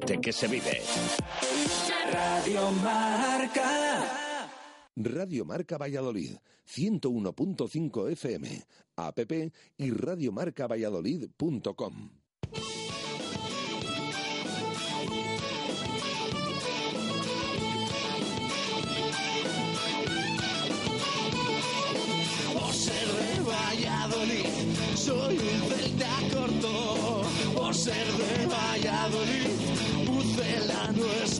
deporte que se vive. Radio Marca. Radio Marca Valladolid, 101.5 FM, app y radiomarcavalladolid.com. Por ser de Valladolid, soy un celta corto. Por ser de Valladolid,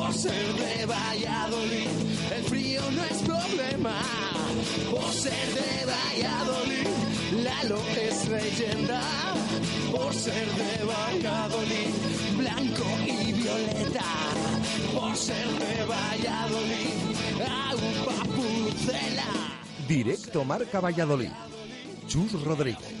Por ser de Valladolid, el frío no es problema. Por ser de Valladolid, Lalo es leyenda. Por ser de Valladolid, blanco y violeta. Por ser de Valladolid, agua pucela. Directo Marca Valladolid. Chus Rodríguez.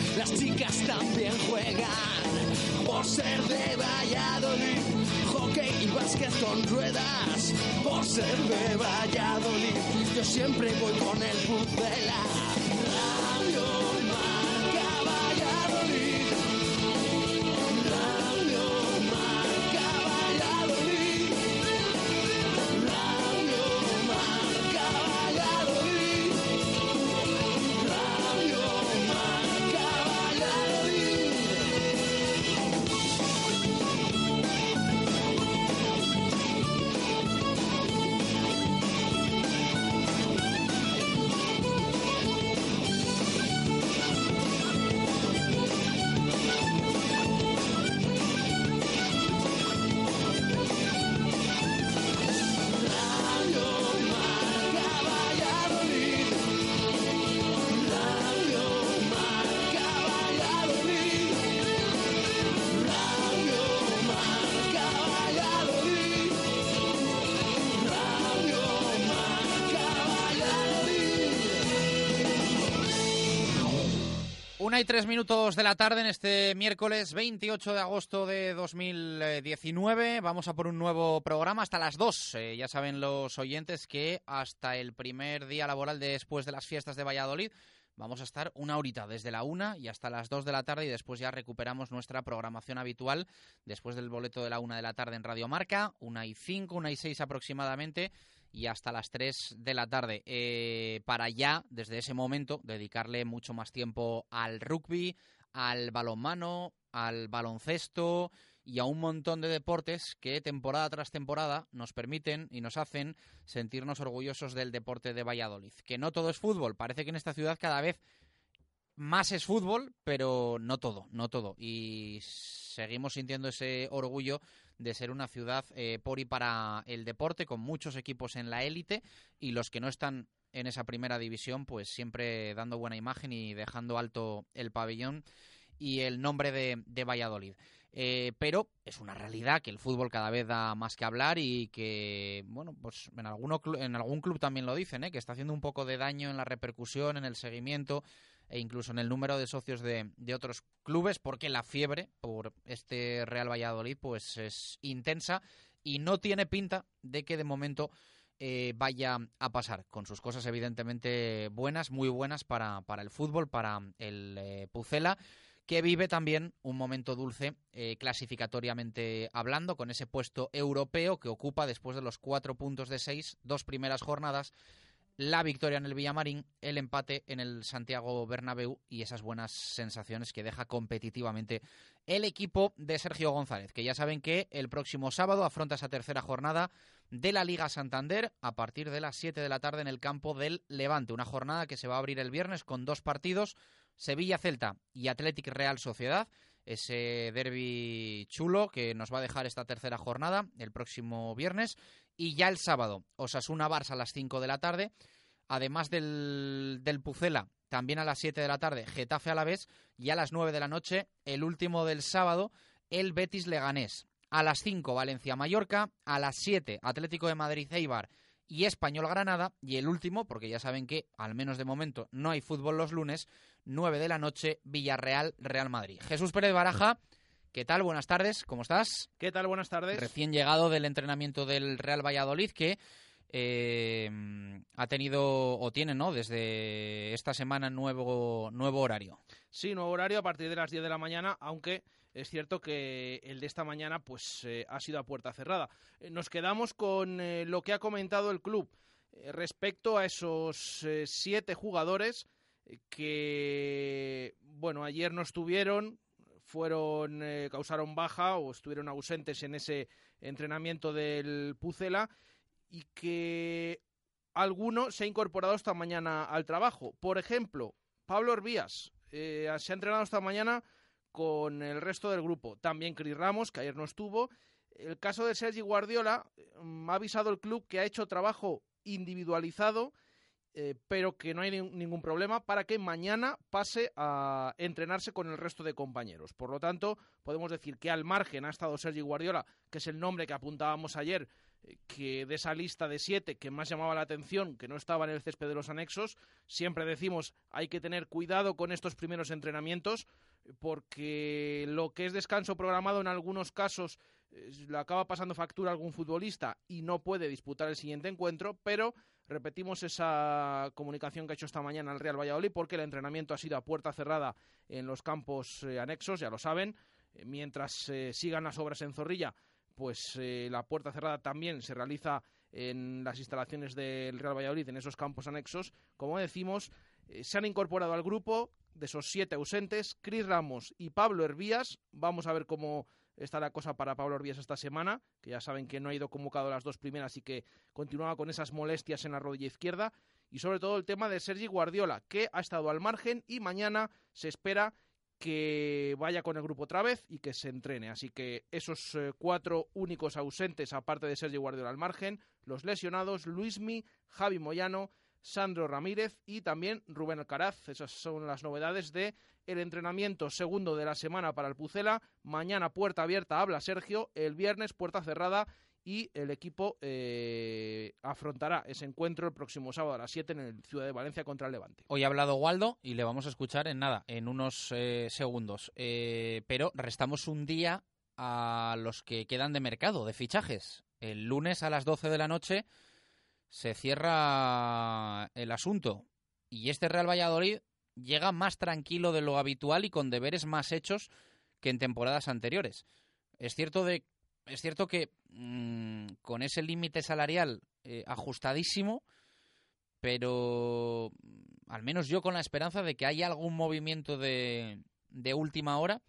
las chicas también juegan. Por ser de Valladolid, hockey y básquet con ruedas. Por ser de Valladolid, yo siempre voy con el Pucela. Tres minutos de la tarde en este miércoles 28 de agosto de 2019. Vamos a por un nuevo programa hasta las 2. Eh, ya saben los oyentes que hasta el primer día laboral después de las fiestas de Valladolid vamos a estar una horita desde la una y hasta las 2 de la tarde y después ya recuperamos nuestra programación habitual después del boleto de la una de la tarde en Radio Marca, una y cinco, una y seis aproximadamente y hasta las 3 de la tarde. Eh, para ya, desde ese momento, dedicarle mucho más tiempo al rugby, al balonmano, al baloncesto y a un montón de deportes que temporada tras temporada nos permiten y nos hacen sentirnos orgullosos del deporte de Valladolid. Que no todo es fútbol, parece que en esta ciudad cada vez más es fútbol, pero no todo, no todo. Y seguimos sintiendo ese orgullo de ser una ciudad eh, por y para el deporte, con muchos equipos en la élite y los que no están en esa primera división, pues siempre dando buena imagen y dejando alto el pabellón y el nombre de, de Valladolid. Eh, pero es una realidad que el fútbol cada vez da más que hablar y que, bueno, pues en, alguno, en algún club también lo dicen, ¿eh? que está haciendo un poco de daño en la repercusión, en el seguimiento e incluso en el número de socios de, otros clubes, porque la fiebre por este Real Valladolid pues es intensa y no tiene pinta de que de momento eh, vaya a pasar, con sus cosas evidentemente buenas, muy buenas para, para el fútbol, para el eh, Pucela, que vive también un momento dulce eh, clasificatoriamente hablando, con ese puesto europeo que ocupa después de los cuatro puntos de seis, dos primeras jornadas, la victoria en el Villamarín, el empate en el Santiago Bernabéu y esas buenas sensaciones que deja competitivamente el equipo de Sergio González, que ya saben que el próximo sábado afronta esa tercera jornada de la Liga Santander a partir de las 7 de la tarde en el campo del Levante, una jornada que se va a abrir el viernes con dos partidos, Sevilla-Celta y Athletic Real Sociedad, ese derby chulo que nos va a dejar esta tercera jornada el próximo viernes y ya el sábado, Osasuna-Barça a las 5 de la tarde, además del, del Pucela, también a las 7 de la tarde, Getafe a la vez, y a las 9 de la noche, el último del sábado, el Betis Leganés. A las 5, Valencia-Mallorca, a las 7, Atlético de Madrid-Eibar y Español-Granada, y el último, porque ya saben que, al menos de momento, no hay fútbol los lunes, 9 de la noche, Villarreal-Real Madrid. Jesús Pérez Baraja. ¿Qué tal? Buenas tardes, ¿cómo estás? ¿Qué tal? Buenas tardes. Recién llegado del entrenamiento del Real Valladolid, que eh, ha tenido o tiene, ¿no? Desde esta semana nuevo, nuevo horario. Sí, nuevo horario a partir de las 10 de la mañana, aunque es cierto que el de esta mañana pues eh, ha sido a puerta cerrada. Eh, nos quedamos con eh, lo que ha comentado el club respecto a esos siete jugadores que, bueno, ayer no estuvieron, fueron, eh, causaron baja o estuvieron ausentes en ese entrenamiento del Pucela y que alguno se ha incorporado esta mañana al trabajo. Por ejemplo, Pablo Herbías eh, se ha entrenado esta mañana con el resto del grupo. También Cris Ramos, que ayer no estuvo. El caso de Sergi Guardiola, mm, ha avisado el club que ha hecho trabajo individualizado, eh, pero que no hay ni- ningún problema para que mañana pase a entrenarse con el resto de compañeros. Por lo tanto, podemos decir que al margen ha estado Sergi Guardiola, que es el nombre que apuntábamos ayer, eh, que de esa lista de siete que más llamaba la atención, que no estaba en el césped de los anexos, siempre decimos hay que tener cuidado con estos primeros entrenamientos, porque lo que es descanso programado en algunos casos le acaba pasando factura algún futbolista y no puede disputar el siguiente encuentro, pero repetimos esa comunicación que ha hecho esta mañana el Real Valladolid porque el entrenamiento ha sido a puerta cerrada en los campos eh, anexos, ya lo saben, Eh, mientras eh, sigan las obras en Zorrilla, pues eh, la puerta cerrada también se realiza en las instalaciones del Real Valladolid, en esos campos anexos. Como decimos, se han incorporado al grupo de esos siete ausentes, Cris Ramos y Pablo Hervías. Vamos a ver cómo está la cosa para Pablo Hervías esta semana, que ya saben que no ha ido convocado las dos primeras y que continuaba con esas molestias en la rodilla izquierda. Y sobre todo el tema de Sergi Guardiola, que ha estado al margen y mañana se espera que vaya con el grupo otra vez y que se entrene. Así que esos eh, cuatro únicos ausentes, aparte de Sergio Guardiola al margen, los lesionados, Luismi, Javi Moyano, Sandro Ramírez y también Rubén Alcaraz. Esas son las novedades de el entrenamiento segundo de la semana para el Pucela. Mañana puerta abierta habla Sergio, el viernes puerta cerrada y el equipo eh, afrontará ese encuentro el próximo sábado a las 7 en el Ciudad de Valencia contra el Levante. Hoy ha hablado Waldo y le vamos a escuchar en nada, en unos eh, segundos. Eh, pero restamos un día a los que quedan de mercado, de fichajes. El lunes a las 12 de la noche se cierra el asunto. Y este Real Valladolid llega más tranquilo de lo habitual y con deberes más hechos que en temporadas anteriores. Es cierto, de, es cierto que mmm, con ese límite salarial eh, ajustadísimo, pero al menos yo con la esperanza de que haya algún movimiento de, de última hora,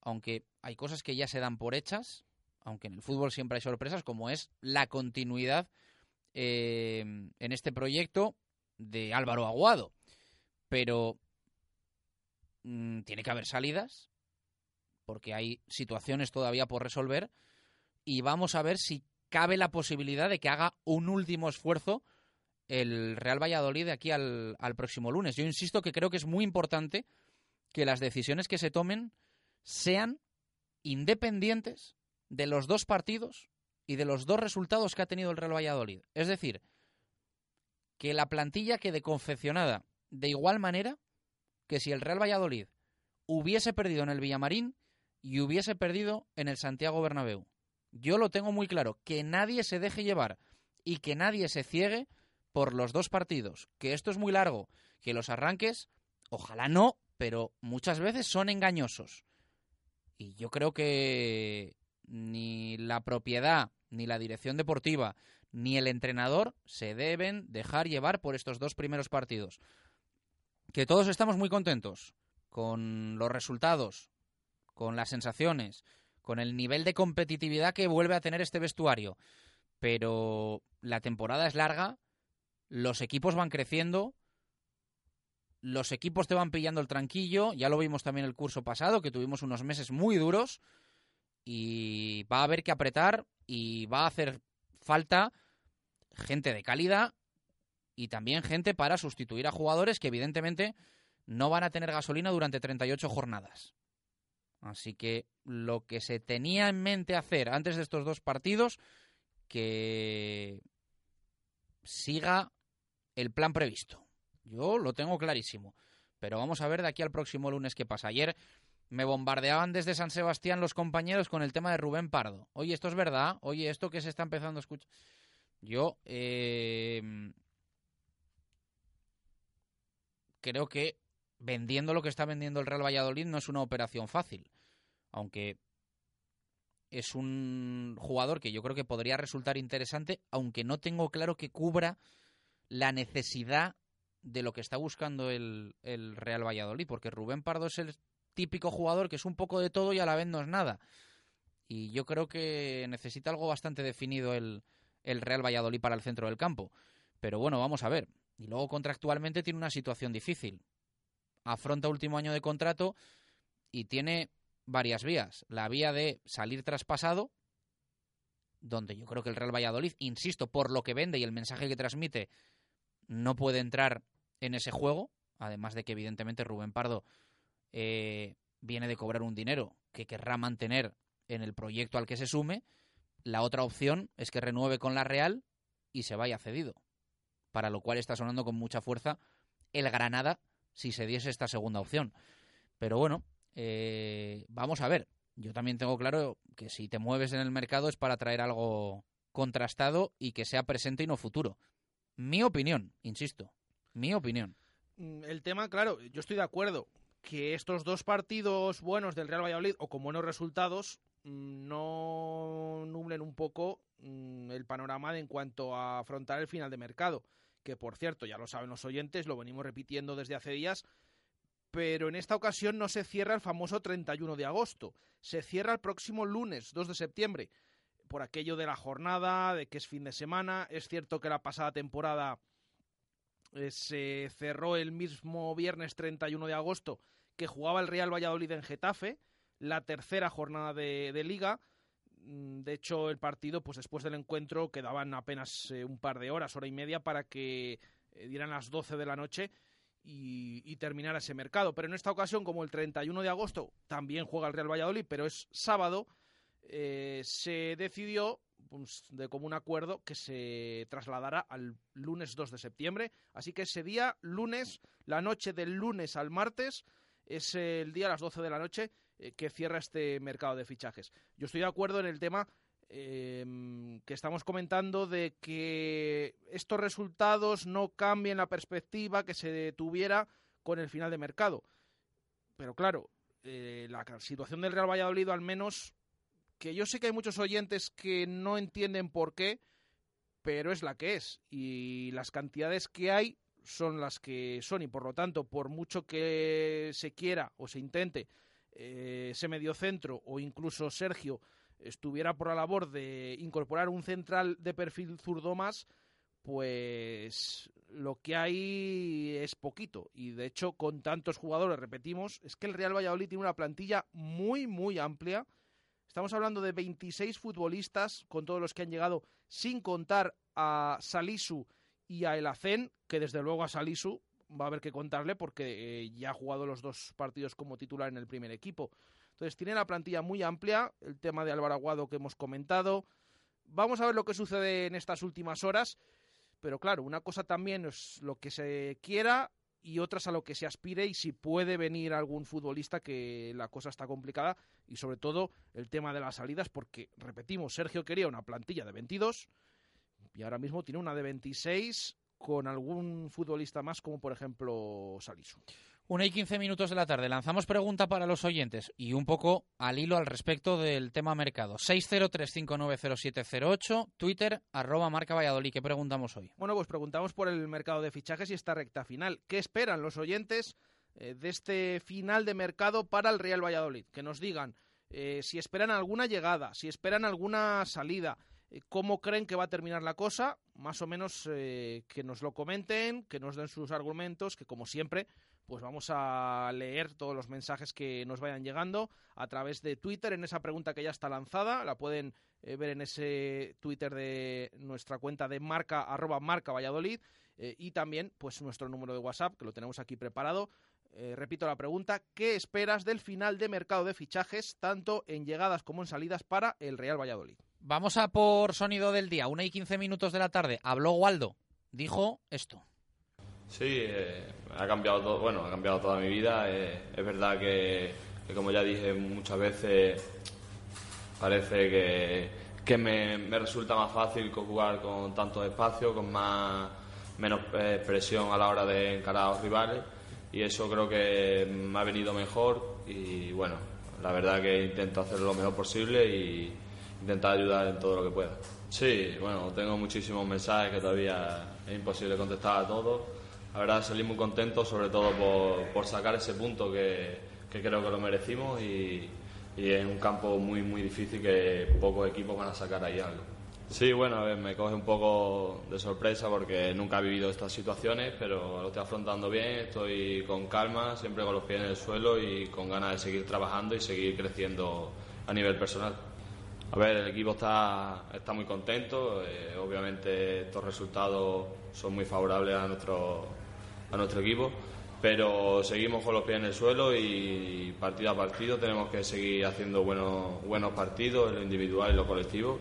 aunque hay cosas que ya se dan por hechas, aunque en el fútbol siempre hay sorpresas, como es la continuidad eh, en este proyecto de Álvaro Aguado. Pero mmm, tiene que haber salidas, porque hay situaciones todavía por resolver, y vamos a ver si cabe la posibilidad de que haga un último esfuerzo el Real Valladolid de aquí al, próximo lunes. Yo insisto que creo que es muy importante que las decisiones que se tomen sean independientes de los dos partidos y de los dos resultados que ha tenido el Real Valladolid. Es decir, que la plantilla quede confeccionada de igual manera que si el Real Valladolid hubiese perdido en el Villamarín y hubiese perdido en el Santiago Bernabéu. Yo lo tengo muy claro, que nadie se deje llevar y que nadie se ciegue por los dos partidos, que esto es muy largo, que los arranques, ojalá no, pero muchas veces son engañosos. Y yo creo que ni la propiedad, ni la dirección deportiva, ni el entrenador se deben dejar llevar por estos dos primeros partidos. Que todos estamos muy contentos con los resultados, con las sensaciones, con el nivel de competitividad que vuelve a tener este vestuario. Pero la temporada es larga, los equipos van creciendo, los equipos te van pillando el tranquillo, ya lo vimos también el curso pasado, que tuvimos unos meses muy duros, y va a haber que apretar y va a hacer falta gente de calidad y también gente para sustituir a jugadores que evidentemente no van a tener gasolina durante 38 jornadas. Así que lo que se tenía en mente hacer antes de estos dos partidos, que siga el plan previsto. Yo lo tengo clarísimo. Pero vamos a ver de aquí al próximo lunes qué pasa. Ayer me bombardeaban desde San Sebastián los compañeros con el tema de Rubén Pardo. Oye, esto es verdad. Oye, esto que se está empezando a escuchar. Yo eh, creo que vendiendo lo que está vendiendo el Real Valladolid no es una operación fácil. Aunque es un jugador que yo creo que podría resultar interesante, aunque no tengo claro que cubra la necesidad de lo que está buscando el, el Real Valladolid, porque Rubén Pardo es el típico jugador que es un poco de todo y a la vez no es nada. Y yo creo que necesita algo bastante definido el, el Real Valladolid para el centro del campo. Pero bueno, vamos a ver. Y luego contractualmente tiene una situación difícil. Afronta último año de contrato y tiene varias vías. La vía de salir traspasado, donde yo creo que el Real Valladolid, insisto, por lo que vende y el mensaje que transmite, no puede entrar en ese juego. Además de que evidentemente Rubén Pardo eh, viene de cobrar un dinero que querrá mantener en el proyecto al que se sume, la otra opción es que renueve con la Real y se vaya cedido. Para lo cual está sonando con mucha fuerza el Granada si se diese esta segunda opción. Pero bueno, eh, vamos a ver. Yo también tengo claro que si te mueves en el mercado es para traer algo contrastado y que sea presente y no futuro. Mi opinión, insisto, mi opinión. Mm, el tema, claro, yo estoy de acuerdo que estos dos partidos buenos del Real Valladolid o con buenos resultados mm, no nublen un poco mm, el panorama en cuanto a afrontar el final de mercado, que por cierto, ya lo saben los oyentes, lo venimos repitiendo desde hace días, pero en esta ocasión no se cierra el famoso 31 de agosto, se cierra el próximo lunes, 2 de septiembre, por aquello de la jornada, de que es fin de semana, es cierto que la pasada temporada eh, se cerró el mismo viernes 31 de agosto que jugaba el Real Valladolid en Getafe, la tercera jornada de, liga. Mm, de hecho, el partido, pues después del encuentro, quedaban apenas eh, un par de horas, hora y media, para que eh, dieran las 12 de la noche y, y, terminara ese mercado. Pero en esta ocasión, como el 31 de agosto también juega el Real Valladolid, pero es sábado, eh, se decidió pues, de común acuerdo que se trasladara al lunes 2 de septiembre. Así que ese día, lunes, la noche del lunes al martes, es el día a las 12 de la noche eh, que cierra este mercado de fichajes. Yo estoy de acuerdo en el tema em, que estamos comentando de que estos resultados no cambien la perspectiva que se tuviera con el final de mercado. Pero claro, eh, la situación del Real Valladolid al menos, que yo sé que hay muchos oyentes que no entienden por qué, pero es la que es. Y las cantidades que hay son las que son y por lo tanto, por mucho que se quiera o se intente eh, ese mediocentro o incluso Sergio estuviera por la labor de incorporar un central de perfil zurdo más, pues lo que hay es poquito. Y de hecho, con tantos jugadores, repetimos, es que el Real Valladolid tiene una plantilla muy, muy amplia. Estamos hablando de 26 futbolistas, con todos los que han llegado, sin contar a Salisu y a El que desde luego a Salisu va a haber que contarle porque eh, ya ha jugado los dos partidos como titular en el primer equipo. Entonces tiene la plantilla muy amplia, el tema de Álvaro Aguado que hemos comentado. Vamos a ver lo que sucede en estas últimas horas, pero claro, una cosa también es lo que se quiera y otras a lo que se aspire y si puede venir algún futbolista que la cosa está complicada y sobre todo el tema de las salidas porque, repetimos, Sergio quería una plantilla de 22 y ahora mismo tiene una de 26 con algún futbolista más, como por ejemplo Salisu. Una y quince minutos de la tarde. Lanzamos pregunta para los oyentes y un poco al hilo al respecto del tema mercado. 603590708, Twitter, arroba marca Valladolid. ¿Qué preguntamos hoy? Bueno, pues preguntamos por el mercado de fichajes y esta recta final. ¿Qué esperan los oyentes eh, de este final de mercado para el Real Valladolid? Que nos digan eh, si esperan alguna llegada, si esperan alguna salida, cómo creen que va a terminar la cosa, más o menos eh, que nos lo comenten, que nos den sus argumentos, que como siempre pues vamos a leer todos los mensajes que nos vayan llegando a través de Twitter en esa pregunta que ya está lanzada. La pueden eh, ver en ese Twitter de nuestra cuenta de marca, arroba marca Valladolid. eh, y también, pues nuestro número de WhatsApp, que lo tenemos aquí preparado. Eh, repito la pregunta, ¿qué esperas del final de mercado de fichajes, tanto en llegadas como en salidas para el Real Valladolid? Vamos a por sonido del día. Una y quince minutos de la tarde. Habló Waldo. Dijo esto. Sí, eh, ha cambiado bueno, ha cambiado toda mi vida. eh, es verdad que, como ya dije muchas veces, parece que, me, resulta más fácil jugar con tantos espacios, con más menos eh, presión a la hora de encarar a los rivales y eso creo que me ha venido mejor y bueno, la verdad que intento hacer lo mejor posible y intentar ayudar en todo lo que pueda. Sí, bueno, tengo muchísimos mensajes que todavía es imposible contestar a todos. La verdad salí muy contento, sobre todo por, por sacar ese punto que, que creo que lo merecimos y, y es un campo muy muy difícil que pocos equipos van a sacar ahí algo. Sí, bueno, a ver, me coge un poco de sorpresa porque nunca he vivido estas situaciones, pero lo estoy afrontando bien, estoy con calma, siempre con los pies en el suelo y con ganas de seguir trabajando y seguir creciendo a nivel personal. A ver, el equipo está, está muy contento, eh, obviamente estos resultados son muy favorables a nuestro, a nuestro equipo, pero seguimos con los pies en el suelo y partido a partido tenemos que seguir haciendo buenos, buenos partidos en lo individual y lo colectivo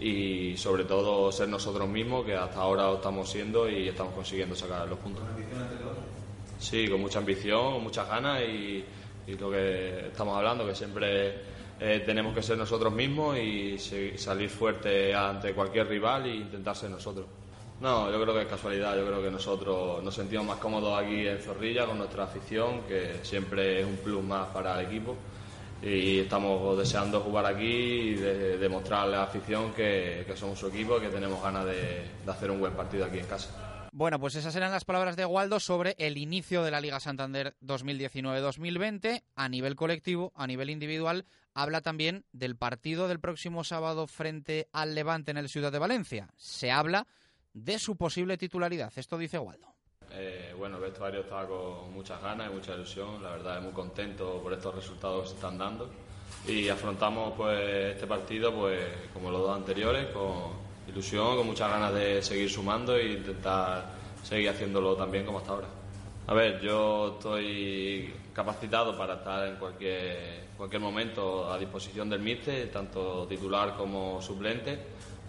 y sobre todo ser nosotros mismos, que hasta ahora lo estamos siendo y estamos consiguiendo sacar los puntos. Sí, con mucha ambición, con muchas ganas y, y lo que estamos hablando, que siempre eh, tenemos que ser nosotros mismos y salir fuerte ante cualquier rival e intentar ser nosotros. No, yo creo que es casualidad, yo creo que nosotros nos sentimos más cómodos aquí en Zorrilla con nuestra afición, que siempre es un plus más para el equipo y estamos deseando jugar aquí y de- demostrarle a la afición que, que somos su equipo y que tenemos ganas de, de hacer un buen partido aquí en casa. Bueno, pues esas eran las palabras de Waldo sobre el inicio de la Liga Santander 2019-2020 a nivel colectivo, a nivel individual. Habla también del partido del próximo sábado frente al Levante en el Ciudad de Valencia. Se habla de su posible titularidad. Esto dice Waldo. Eh, bueno, el vestuario está con muchas ganas y mucha ilusión. La verdad, es muy contento por estos resultados que se están dando. Y afrontamos pues este partido pues como los dos anteriores, con ilusión, con muchas ganas de seguir sumando e intentar seguir haciéndolo también como hasta ahora. A ver, yo estoy capacitado para estar en cualquier, cualquier momento a disposición del míster, tanto titular como suplente,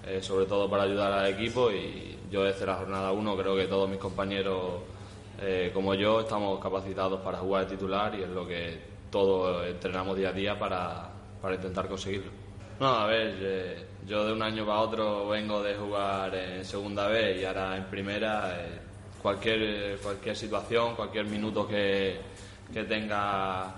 eh, sobre todo para ayudar al equipo y yo desde la jornada 1 creo que todos mis compañeros eh, como yo estamos capacitados para jugar de titular y es lo que todos entrenamos día a día para, para intentar conseguirlo. No, a ver, eh, yo de un año para otro vengo de jugar en segunda vez y ahora en primera. eh, cualquier, cualquier situación, cualquier minuto que, que tenga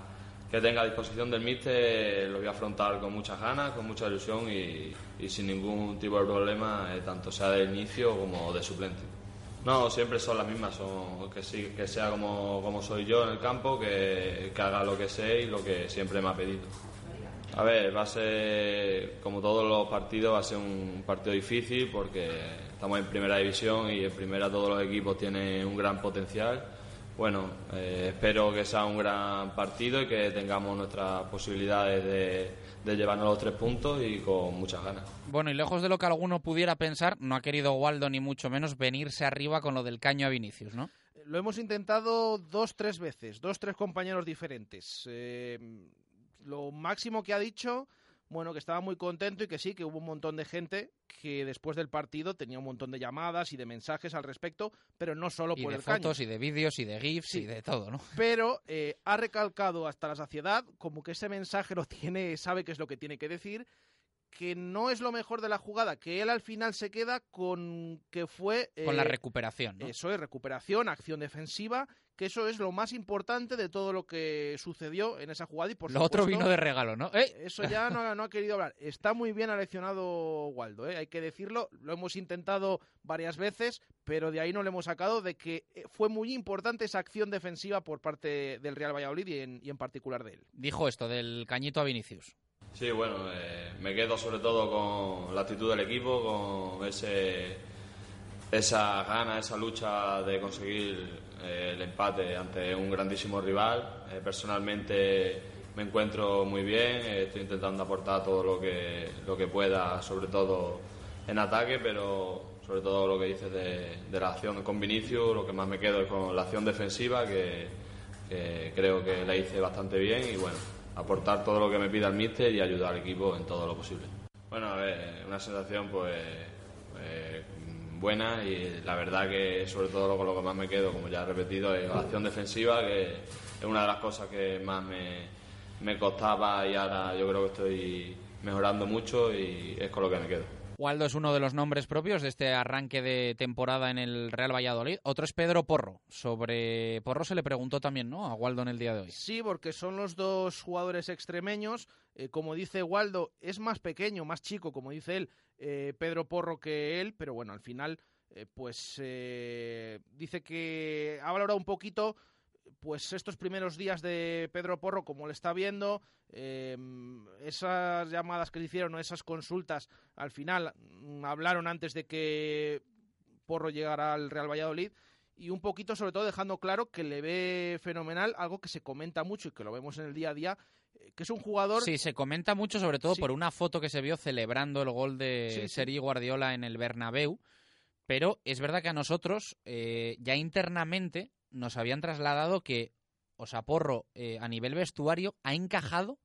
que tenga a disposición del míster lo voy a afrontar con muchas ganas, con mucha ilusión y, y sin ningún tipo de problema, eh, tanto sea de inicio como de suplente. No, siempre son las mismas, son que, sí, que sea como, como soy yo en el campo, que, que haga lo que sé y lo que siempre me ha pedido. A ver, va a ser, como todos los partidos, va a ser un partido difícil porque estamos en primera división y en primera todos los equipos tienen un gran potencial. Bueno, eh, espero que sea un gran partido y que tengamos nuestras posibilidades de, de llevarnos los tres puntos y con muchas ganas. Bueno, y lejos de lo que alguno pudiera pensar, no ha querido Waldo ni mucho menos venirse arriba con lo del caño a Vinicius, ¿no? Lo hemos intentado dos, tres veces, dos, tres compañeros diferentes. Eh, lo máximo que ha dicho, bueno, que estaba muy contento y que sí, que hubo un montón de gente que después del partido tenía un montón de llamadas y de mensajes al respecto, pero no solo Y por de el caño. fotos, y de vídeos, y de GIFs, Sí. y de todo, ¿no? Pero eh, ha recalcado hasta la saciedad, como que ese mensaje lo tiene, sabe qué es lo que tiene que decir, que no es lo mejor de la jugada, que él al final se queda con que fue... Con la eh, recuperación, ¿no? Eso es, recuperación, acción defensiva, que eso es lo más importante de todo lo que sucedió en esa jugada y por Lo otro vino de regalo, ¿no? ¡Eh! Eso ya no, no ha querido hablar. Está muy bien aleccionado Waldo, ¿eh? hay que decirlo. Lo hemos intentado varias veces, pero de ahí no le hemos sacado de que eh, fue muy importante esa acción defensiva por parte del Real Valladolid y en, y en particular de él. Dijo esto del cañito a Vinicius. Sí, bueno, eh, me quedo sobre todo con la actitud del equipo, con ese, esa gana, esa lucha de conseguir eh, el empate ante un grandísimo rival. Eh, personalmente me encuentro muy bien, eh, estoy intentando aportar todo lo que, lo que pueda, sobre todo en ataque, pero sobre todo lo que dices de, de la acción con Vinicius, lo que más me quedo es con la acción defensiva, que, que creo que la hice bastante bien y bueno, aportar todo lo que me pida el míster y ayudar al equipo en todo lo posible. Bueno, a ver, una sensación pues eh, buena y la verdad que sobre todo lo con lo que más me quedo, como ya he repetido, es la acción defensiva, que es una de las cosas que más me, me costaba y ahora yo creo que estoy mejorando mucho y es con lo que me quedo. Waldo es uno de los nombres propios de este arranque de temporada en el Real Valladolid. Otro es Pedro Porro. Sobre Porro se le preguntó también, ¿no? A Waldo en el día de hoy. Sí, porque son los dos jugadores extremeños. Eh, como dice Waldo, es más pequeño, más chico, como dice él, eh, Pedro Porro que él, pero bueno, al final, eh, pues eh, dice que ha valorado un poquito pues estos primeros días de Pedro Porro, como le está viendo, esas llamadas que le hicieron esas consultas, al final mm, hablaron antes de que Porro llegara al Real Valladolid y un poquito sobre todo dejando claro que le ve fenomenal, algo que se comenta mucho y que lo vemos en el día a día, que es un jugador... Sí, se comenta mucho, sobre todo Sí. por una foto que se vio celebrando el gol de Sí. Sergi Guardiola en el Bernabéu. Pero es verdad que a nosotros, eh, ya internamente, nos habían trasladado que Osaporro, eh, a nivel vestuario, ha encajado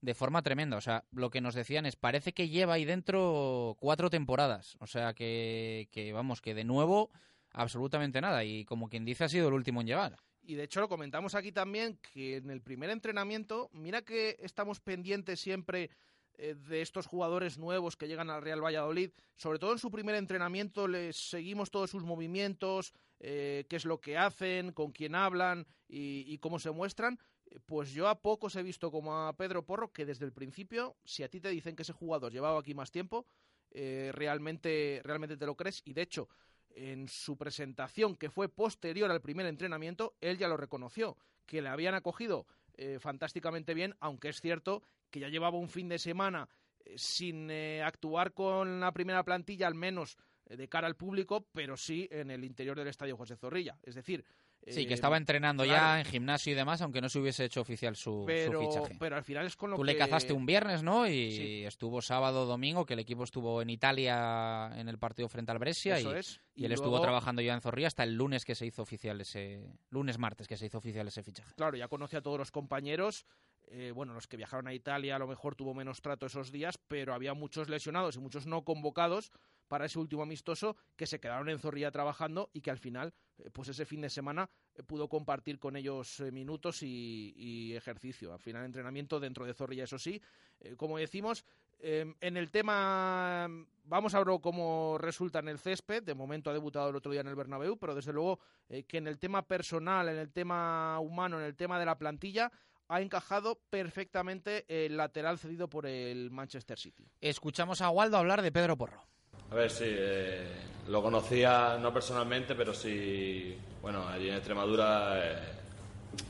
de forma tremenda. O sea, lo que nos decían es, parece que lleva ahí dentro cuatro temporadas. O sea, que, que vamos, que de nuevo, absolutamente nada. Y como quien dice, ha sido el último en llevar. Y de hecho lo comentamos aquí también, que en el primer entrenamiento, mira que estamos pendientes siempre eh, de estos jugadores nuevos que llegan al Real Valladolid, sobre todo en su primer entrenamiento les seguimos todos sus movimientos, eh, qué es lo que hacen, con quién hablan y, cómo se muestran. Pues yo a pocos he visto como a Pedro Porro que desde el principio, si a ti te dicen que ese jugador llevaba aquí más tiempo, eh, realmente, realmente te lo crees. Y de hecho, en su presentación, que fue posterior al primer entrenamiento, él ya lo reconoció, que le habían acogido eh, fantásticamente bien, aunque es cierto que ya llevaba un fin de semana eh, sin eh, actuar con la primera plantilla, al menos eh, de cara al público, pero sí en el interior del estadio José Zorrilla. Es decir, Sí, eh, que estaba entrenando claro. ya en gimnasio y demás, aunque no se hubiese hecho oficial su, fichaje. pero al final es con lo Tú que... le cazaste un viernes, ¿no? Y Sí. estuvo sábado, domingo, que el equipo estuvo en Italia en el partido frente al Brescia Eso y, es. y él estuvo trabajando ya en Zorrilla hasta el lunes que se hizo oficial ese lunes martes que se hizo oficial ese fichaje. Claro, ya conoce a todos los compañeros. eh, bueno, los que viajaron a Italia a lo mejor tuvo menos trato esos días, pero había muchos lesionados y muchos no convocados para ese último amistoso que se quedaron en Zorrilla trabajando y que al final, eh, pues ese fin de semana eh, pudo compartir con ellos eh, minutos y, ejercicio. Al final, entrenamiento dentro de Zorrilla, eso sí. Eh, como decimos, eh, en el tema, vamos a ver cómo resulta en el césped. De momento ha debutado el otro día en el Bernabéu, pero desde luego eh, que en el tema personal, en el tema humano, en el tema de la plantilla, ha encajado perfectamente el lateral cedido por el Manchester City. Escuchamos a Waldo hablar de Pedro Porro. A ver, sí, eh, lo conocía no personalmente, pero sí, bueno, allí en Extremadura, eh,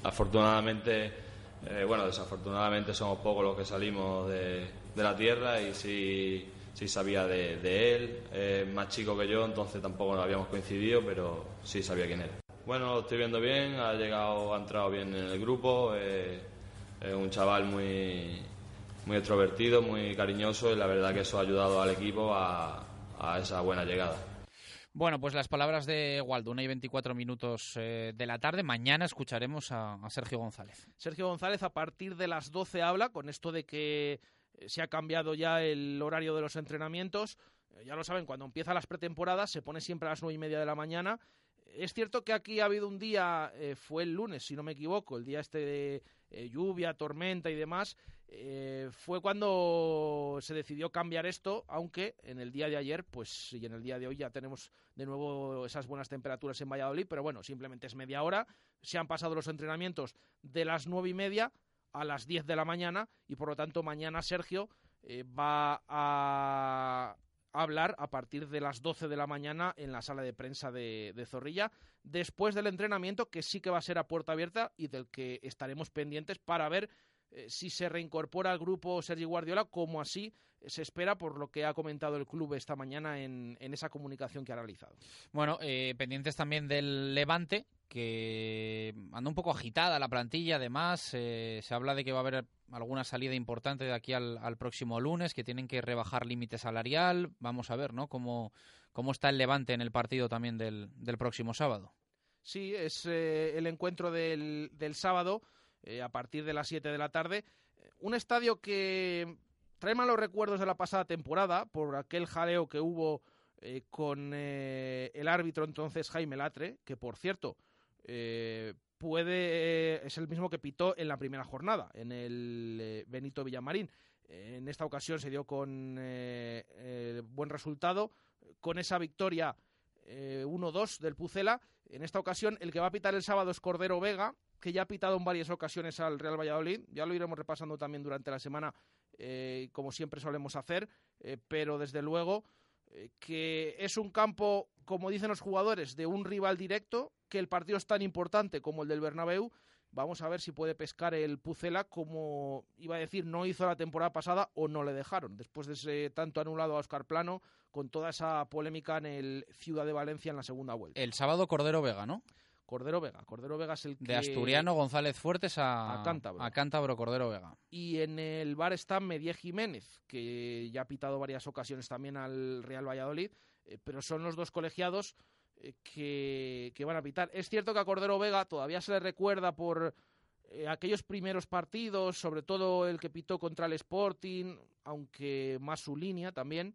afortunadamente, eh, bueno, desafortunadamente somos pocos los que salimos de, de la tierra y sí, sí sabía de, de él, es más chico que yo, entonces tampoco nos habíamos coincidido, pero sí sabía quién era. Bueno, lo estoy viendo bien, ha llegado, ha entrado bien en el grupo, eh, es un chaval muy, muy extrovertido, muy cariñoso y la verdad que eso ha ayudado al equipo a, a esa buena llegada. Bueno, pues las palabras de Waldo, una y 24 minutos eh, de la tarde. Mañana escucharemos a, a Sergio González. Sergio González a partir de las 12 habla con esto de que eh, se ha cambiado ya el horario de los entrenamientos. Eh, Ya lo saben, cuando empiezan las pretemporadas se pone siempre a las nueve y media de la mañana. Es cierto que aquí ha habido un día, eh, fue el lunes, si no me equivoco, el día este de eh, lluvia, tormenta y demás, eh, fue cuando se decidió cambiar esto, aunque en el día de ayer, pues y en el día de hoy ya tenemos de nuevo esas buenas temperaturas en Valladolid, pero bueno, simplemente es media hora. Se han pasado los entrenamientos de las nueve y media a las diez de la mañana y por lo tanto mañana Sergio eh, va a hablar a partir de las 12 de la mañana en la sala de prensa de, Zorrilla, después del entrenamiento que sí que va a ser a puerta abierta y del que estaremos pendientes para ver eh, si se reincorpora al grupo Sergio Guardiola, como así se espera por lo que ha comentado el club esta mañana en, en esa comunicación que ha realizado. Bueno, eh, pendientes también del Levante, que anda un poco agitada la plantilla, además eh, se habla de que va a haber alguna salida importante de aquí al, al, próximo lunes, que tienen que rebajar límite salarial, vamos a ver, ¿no? Cómo, cómo está el Levante en el partido también del, del próximo sábado. Sí, es eh, el encuentro del, del sábado eh, a partir de las 7 de la tarde. Un estadio que trae malos recuerdos de la pasada temporada por aquel jaleo que hubo eh, con eh, el árbitro entonces Jaime Latre, que por cierto eh, puede es el mismo que pitó en la primera jornada, en el Benito Villamarín. En esta ocasión se dio con buen resultado, con esa victoria 1-2 del Pucela. En esta ocasión el que va a pitar el sábado es Cordero Vega, que ya ha pitado en varias ocasiones al Real Valladolid. Ya lo iremos repasando también durante la semana, eh, como siempre solemos hacer, eh, pero desde luego eh, que es un campo, como dicen los jugadores, de un rival directo, que el partido es tan importante como el del Bernabéu. Vamos a ver si puede pescar el Pucela, como iba a decir, no hizo la temporada pasada o no le dejaron, después de ese tanto anulado a Oscar Plano, con toda esa polémica en el Ciudad de Valencia en la segunda vuelta. El sábado Cordero Vega, ¿no? Cordero Vega. Cordero Vega es el que... De Asturiano González Fuertes a, a, Cántabro. a Cántabro Cordero Vega. Y en el bar está Medie Jiménez, que ya ha pitado varias ocasiones también al Real Valladolid, eh, pero son los dos colegiados eh, que, que, van a pitar. Es cierto que a Cordero Vega todavía se le recuerda por eh, aquellos primeros partidos, sobre todo el que pitó contra el Sporting, aunque más su línea también.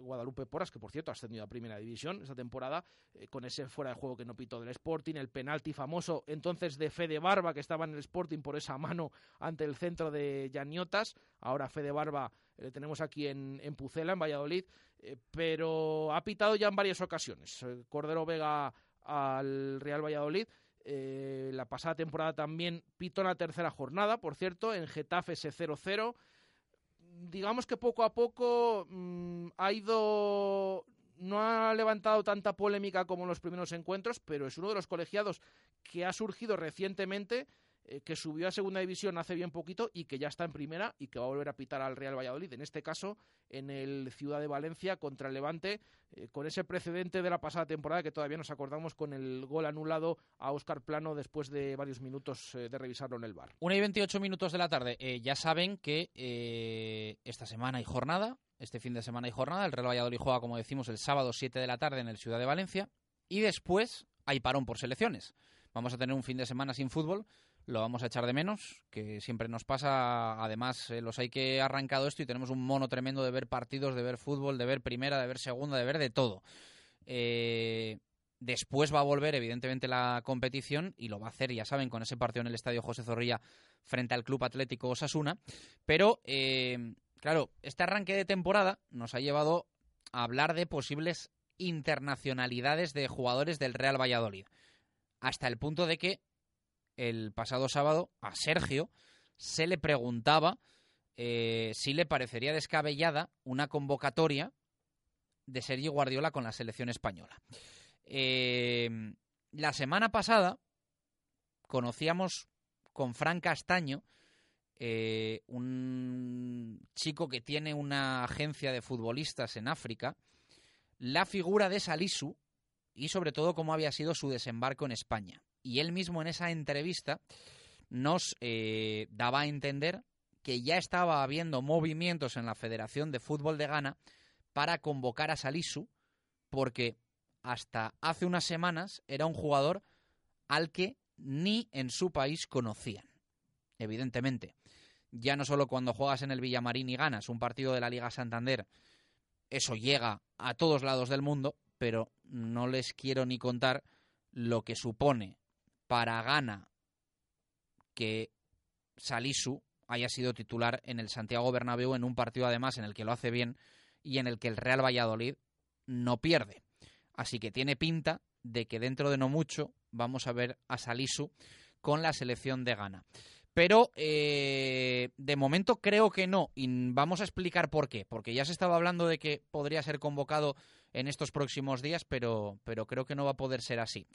Guadalupe Porras, que por cierto ha ascendido a Primera División esa temporada, eh, con ese fuera de juego que no pitó del Sporting, el penalti famoso entonces de Fede Barba, que estaba en el Sporting por esa mano ante el centro de Yaniotas, ahora Fede Barba le eh, tenemos aquí en, en, Pucela, en Valladolid, eh, pero ha pitado ya en varias ocasiones. Cordero Vega al Real Valladolid. La pasada temporada también pitó en la tercera jornada, por cierto, en Getafe ese 0-0 digamos que poco a poco mmm, ha ido no ha levantado tanta polémica como en los primeros encuentros, pero es uno de los colegiados que ha surgido recientemente, eh, que subió a segunda división hace bien poquito y que ya está en primera y que va a volver a pitar al Real Valladolid. En este caso, en el Ciudad de Valencia contra el Levante, eh, con ese precedente de la pasada temporada que todavía nos acordamos con el gol anulado a Óscar Plano después de varios minutos eh, de revisarlo en el bar. Una y 28 minutos de la tarde. Ya saben que esta semana hay jornada, este fin de semana hay jornada. El Real Valladolid juega, como decimos, el sábado 7 de la tarde en el Ciudad de Valencia. Y después hay parón por selecciones. Vamos a tener un fin de semana sin fútbol. Lo vamos a echar de menos, que siempre nos pasa. Además, eh, los hay que ha arrancado esto y tenemos un mono tremendo de ver partidos, de ver fútbol, de ver primera, de ver segunda, de ver de todo. Eh, después va a volver, evidentemente, la competición y lo va a hacer, ya saben, con ese partido en el Estadio José Zorrilla frente al Club Atlético Osasuna. Pero eh, claro, este arranque de temporada nos ha llevado a hablar de posibles internacionalidades de jugadores del Real Valladolid. Hasta el punto de que el pasado sábado a Sergio se le preguntaba eh, si le parecería descabellada una convocatoria de Sergio Guardiola con la selección española. Eh, la semana pasada conocíamos con Fran Castaño eh, un chico que tiene una agencia de futbolistas en África, la figura de Salisu y sobre todo cómo había sido su desembarco en España. Y él mismo en esa entrevista nos eh, daba a entender que ya estaba habiendo movimientos en la Federación de Fútbol de Ghana para convocar a Salisu, porque hasta hace unas semanas era un jugador al que ni en su país conocían. Evidentemente, ya no solo cuando juegas en el Villamarín y ganas un partido de la Liga Santander, eso llega a todos lados del mundo, pero no les quiero ni contar lo que supone para Ghana que Salisu haya sido titular en el Santiago Bernabéu en un partido además en el que lo hace bien y en el que el Real Valladolid no pierde. Así que tiene pinta de que dentro de no mucho vamos a ver a Salisu con la selección de Ghana. Pero eh, de momento creo que no. Y vamos a explicar por qué. Porque ya se estaba hablando de que podría ser convocado en estos próximos días, pero, pero creo que no va a poder ser así.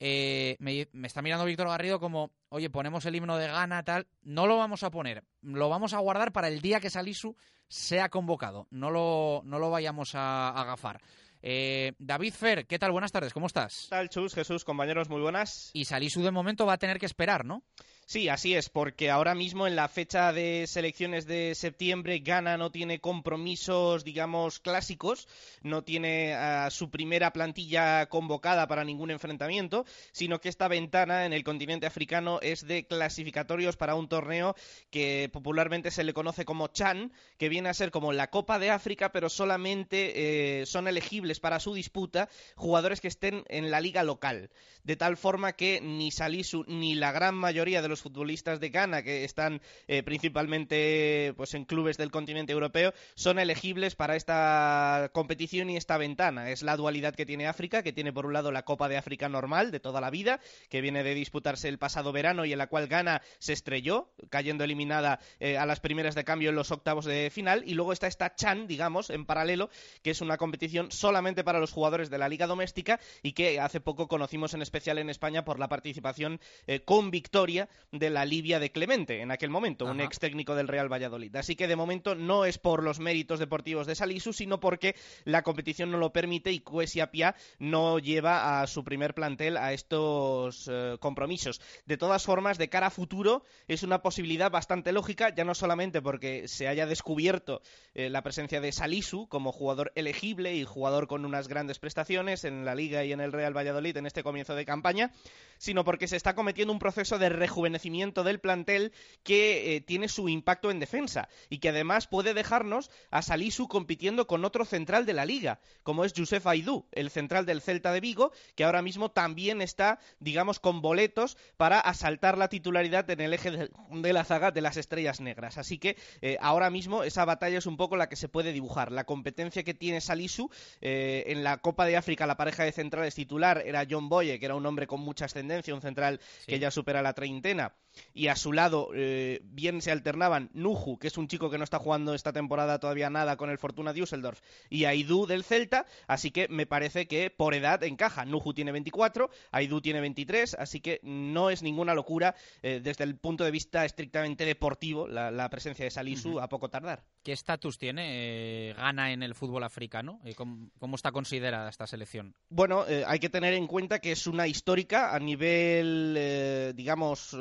Eh, me, está mirando Víctor Garrido como, oye, ponemos el himno de Ghana, tal. No lo vamos a poner. Lo vamos a guardar para el día que Salisu sea convocado. No lo, no lo vayamos a agafar. Eh, David Fer, ¿qué tal? Buenas tardes, ¿cómo estás? ¿Qué tal, Chus? Jesús, compañeros, muy buenas. Y Salisu de momento va a tener que esperar, ¿no? Sí, así es, porque ahora mismo en la fecha de selecciones de septiembre Ghana no tiene compromisos, digamos, clásicos, no tiene su primera plantilla convocada para ningún enfrentamiento, sino que esta ventana en el continente africano es de clasificatorios para un torneo que popularmente se le conoce como Chan, que viene a ser como la Copa de África, pero solamente eh, son elegibles para su disputa jugadores que estén en la liga local, de tal forma que ni Salisu ni la gran mayoría de los los futbolistas de Ghana, que están eh, principalmente pues, en clubes del continente europeo, son elegibles para esta competición y esta ventana. Es la dualidad que tiene África, que tiene por un lado la Copa de África normal de toda la vida, que viene de disputarse el pasado verano y en la cual Ghana se estrelló, cayendo eliminada eh, a las primeras de cambio en los octavos de final, y luego está esta Chan, digamos, en paralelo, que es una competición solamente para los jugadores de la liga doméstica y que hace poco conocimos en especial en España por la participación eh, con victoria de la Libia de Clemente en aquel momento, un ex técnico del Real Valladolid. Así que de momento no es por los méritos deportivos de Salisu, sino porque la competición no lo permite y Cuesia Pia no lleva a su primer plantel a estos eh, compromisos. De todas formas, de cara a futuro, es una posibilidad bastante lógica, ya no solamente porque se haya descubierto eh, la presencia de Salisu como jugador elegible y jugador con unas grandes prestaciones en la Liga y en el Real Valladolid en este comienzo de campaña, sino porque se está cometiendo un proceso de rejuvenecimiento del plantel que eh, tiene su impacto en defensa y que además puede dejarnos a Salisu compitiendo con otro central de la liga, como es Josef Aidú, el central del Celta de Vigo, que ahora mismo también está, digamos, con boletos para asaltar la titularidad en el eje de, la zaga de las estrellas negras. Así que eh, ahora mismo esa batalla es un poco la que se puede dibujar. La competencia que tiene Salisu eh, en la Copa de África, la pareja de centrales titular era John Boye, que era un hombre con mucha ascendencia, un central que ya supera la treintena Now y a su lado eh, bien se alternaban Nuju, que es un chico que no está jugando esta temporada todavía nada con el Fortuna Düsseldorf, y Aidú del Celta, así que me parece que por edad encaja. Nuju tiene 24, Aidú tiene 23, así que no es ninguna locura eh, desde el punto de vista estrictamente deportivo la, presencia de Salisu a poco tardar. ¿Qué estatus tiene eh, Gana en el fútbol africano? ¿Cómo, ¿Cómo, está considerada esta selección? Bueno, hay que tener en cuenta que es una histórica a nivel, digamos,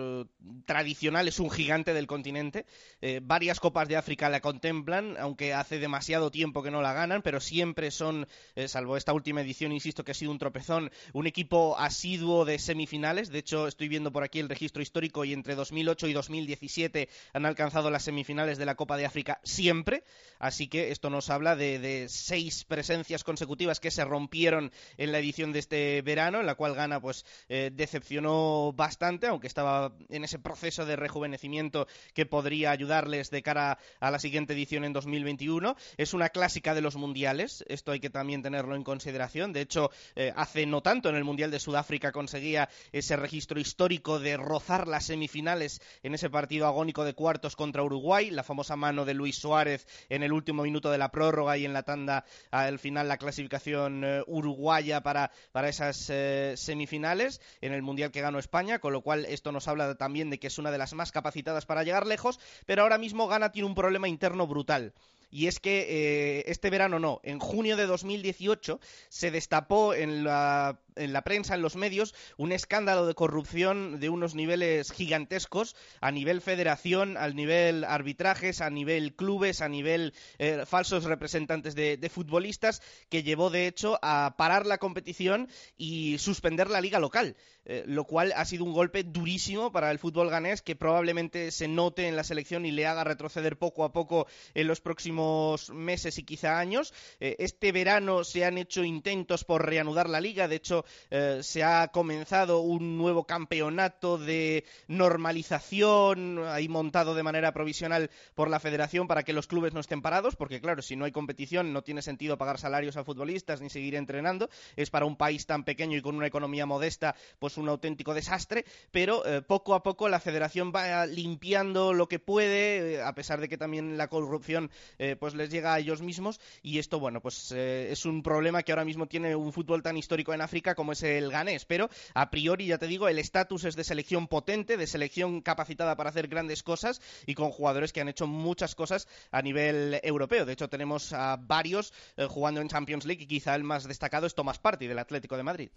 tradicional, es un gigante del continente. Eh, varias copas de África la contemplan, aunque hace demasiado tiempo que no la ganan, pero siempre son, eh, salvo esta última edición, insisto que ha sido un tropezón, un equipo asiduo de semifinales. De hecho, estoy viendo por aquí el registro histórico y entre 2008 y 2017 han alcanzado las semifinales de la Copa de África siempre. Así que esto nos habla de, seis presencias consecutivas que se rompieron en la edición de este verano, en la cual Gana pues eh, decepcionó bastante, aunque estaba en ese proceso de rejuvenecimiento que podría ayudarles de cara a la siguiente edición en 2021. Es una clásica de los mundiales, esto hay que también tenerlo en consideración. De hecho, eh, hace no tanto en el Mundial de Sudáfrica conseguía ese registro histórico de rozar las semifinales en ese partido agónico de cuartos contra Uruguay, la famosa mano de Luis Suárez en el último minuto de la prórroga y en la tanda al final la clasificación eh, uruguaya para, para esas eh, semifinales en el Mundial que ganó España, con lo cual esto nos habla también de que es una de las más capacitadas para llegar lejos, pero ahora mismo Ghana tiene un problema interno brutal. Y es que eh, este verano no, en junio de 2018 se destapó en la, en la prensa, en los medios, un escándalo de corrupción de unos niveles gigantescos a nivel federación, al nivel arbitrajes, a nivel clubes, a nivel eh, falsos representantes de, futbolistas, que llevó de hecho a parar la competición y suspender la liga local. Eh, lo cual ha sido un golpe durísimo para el fútbol ganés que probablemente se note en la selección y le haga retroceder poco a poco en los próximos meses y quizá años. Eh, este verano se han hecho intentos por reanudar la liga. De hecho, eh, se ha comenzado un nuevo campeonato de normalización ahí montado de manera provisional por la federación para que los clubes no estén parados, porque claro, si no hay competición no tiene sentido pagar salarios a futbolistas ni seguir entrenando. Es para un país tan pequeño y con una economía modesta, pues un auténtico desastre, pero eh, poco a poco la federación va limpiando lo que puede, eh, a pesar de que también la corrupción pues les llega a ellos mismos y esto, bueno, pues es un problema que ahora mismo tiene un fútbol tan histórico en África como es el ganés, pero a priori, ya te digo, el estatus es de selección potente, de selección capacitada para hacer grandes cosas y con jugadores que han hecho muchas cosas a nivel europeo. De hecho, tenemos a varios jugando en Champions League y quizá el más destacado es Tomás Party del Atlético de Madrid.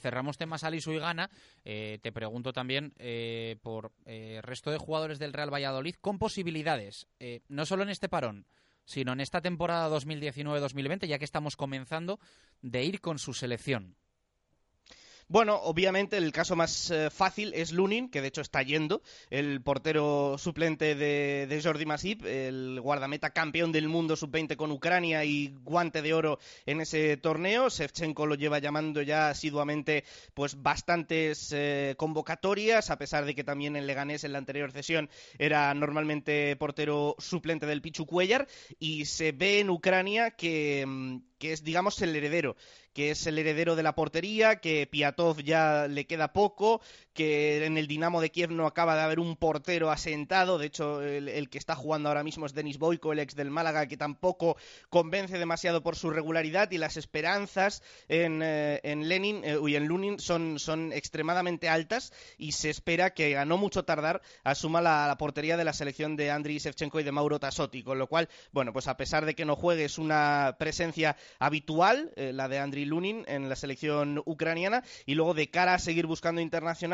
cerramos temas Aliso y Gana. te pregunto también por el resto de jugadores del Real Valladolid con posibilidades, no solo en este parón, sino en esta temporada 2019-2020, ya que estamos comenzando, de ir con su selección. Bueno, obviamente el caso más eh, fácil es Lunin, que de hecho está yendo, el portero suplente de, Jordi Masip, el guardameta campeón del mundo sub-20 con Ucrania y guante de oro en ese torneo. Shevchenko lo lleva llamando ya asiduamente pues bastantes eh, convocatorias, a pesar de que también en Leganés en la anterior sesión era normalmente portero suplente del Pichu Cuellar y se ve en Ucrania que, mm, que es digamos el heredero que es el heredero de la portería, que Piatov ya le queda poco, que en el Dinamo de Kiev no acaba de haber un portero asentado, de hecho el, que está jugando ahora mismo es Denis Boyko, el ex del Málaga, que tampoco convence demasiado por su regularidad y las esperanzas en, eh, Lenin eh, y en Lunin son, son extremadamente altas y se espera que a no mucho tardar asuma la, portería de la selección de Andriy Shevchenko y de Mauro Tassotti, con lo cual, bueno, pues a pesar de que no juegue es una presencia habitual, eh, la de Andriy Lunin en la selección ucraniana y luego de cara a seguir buscando internacional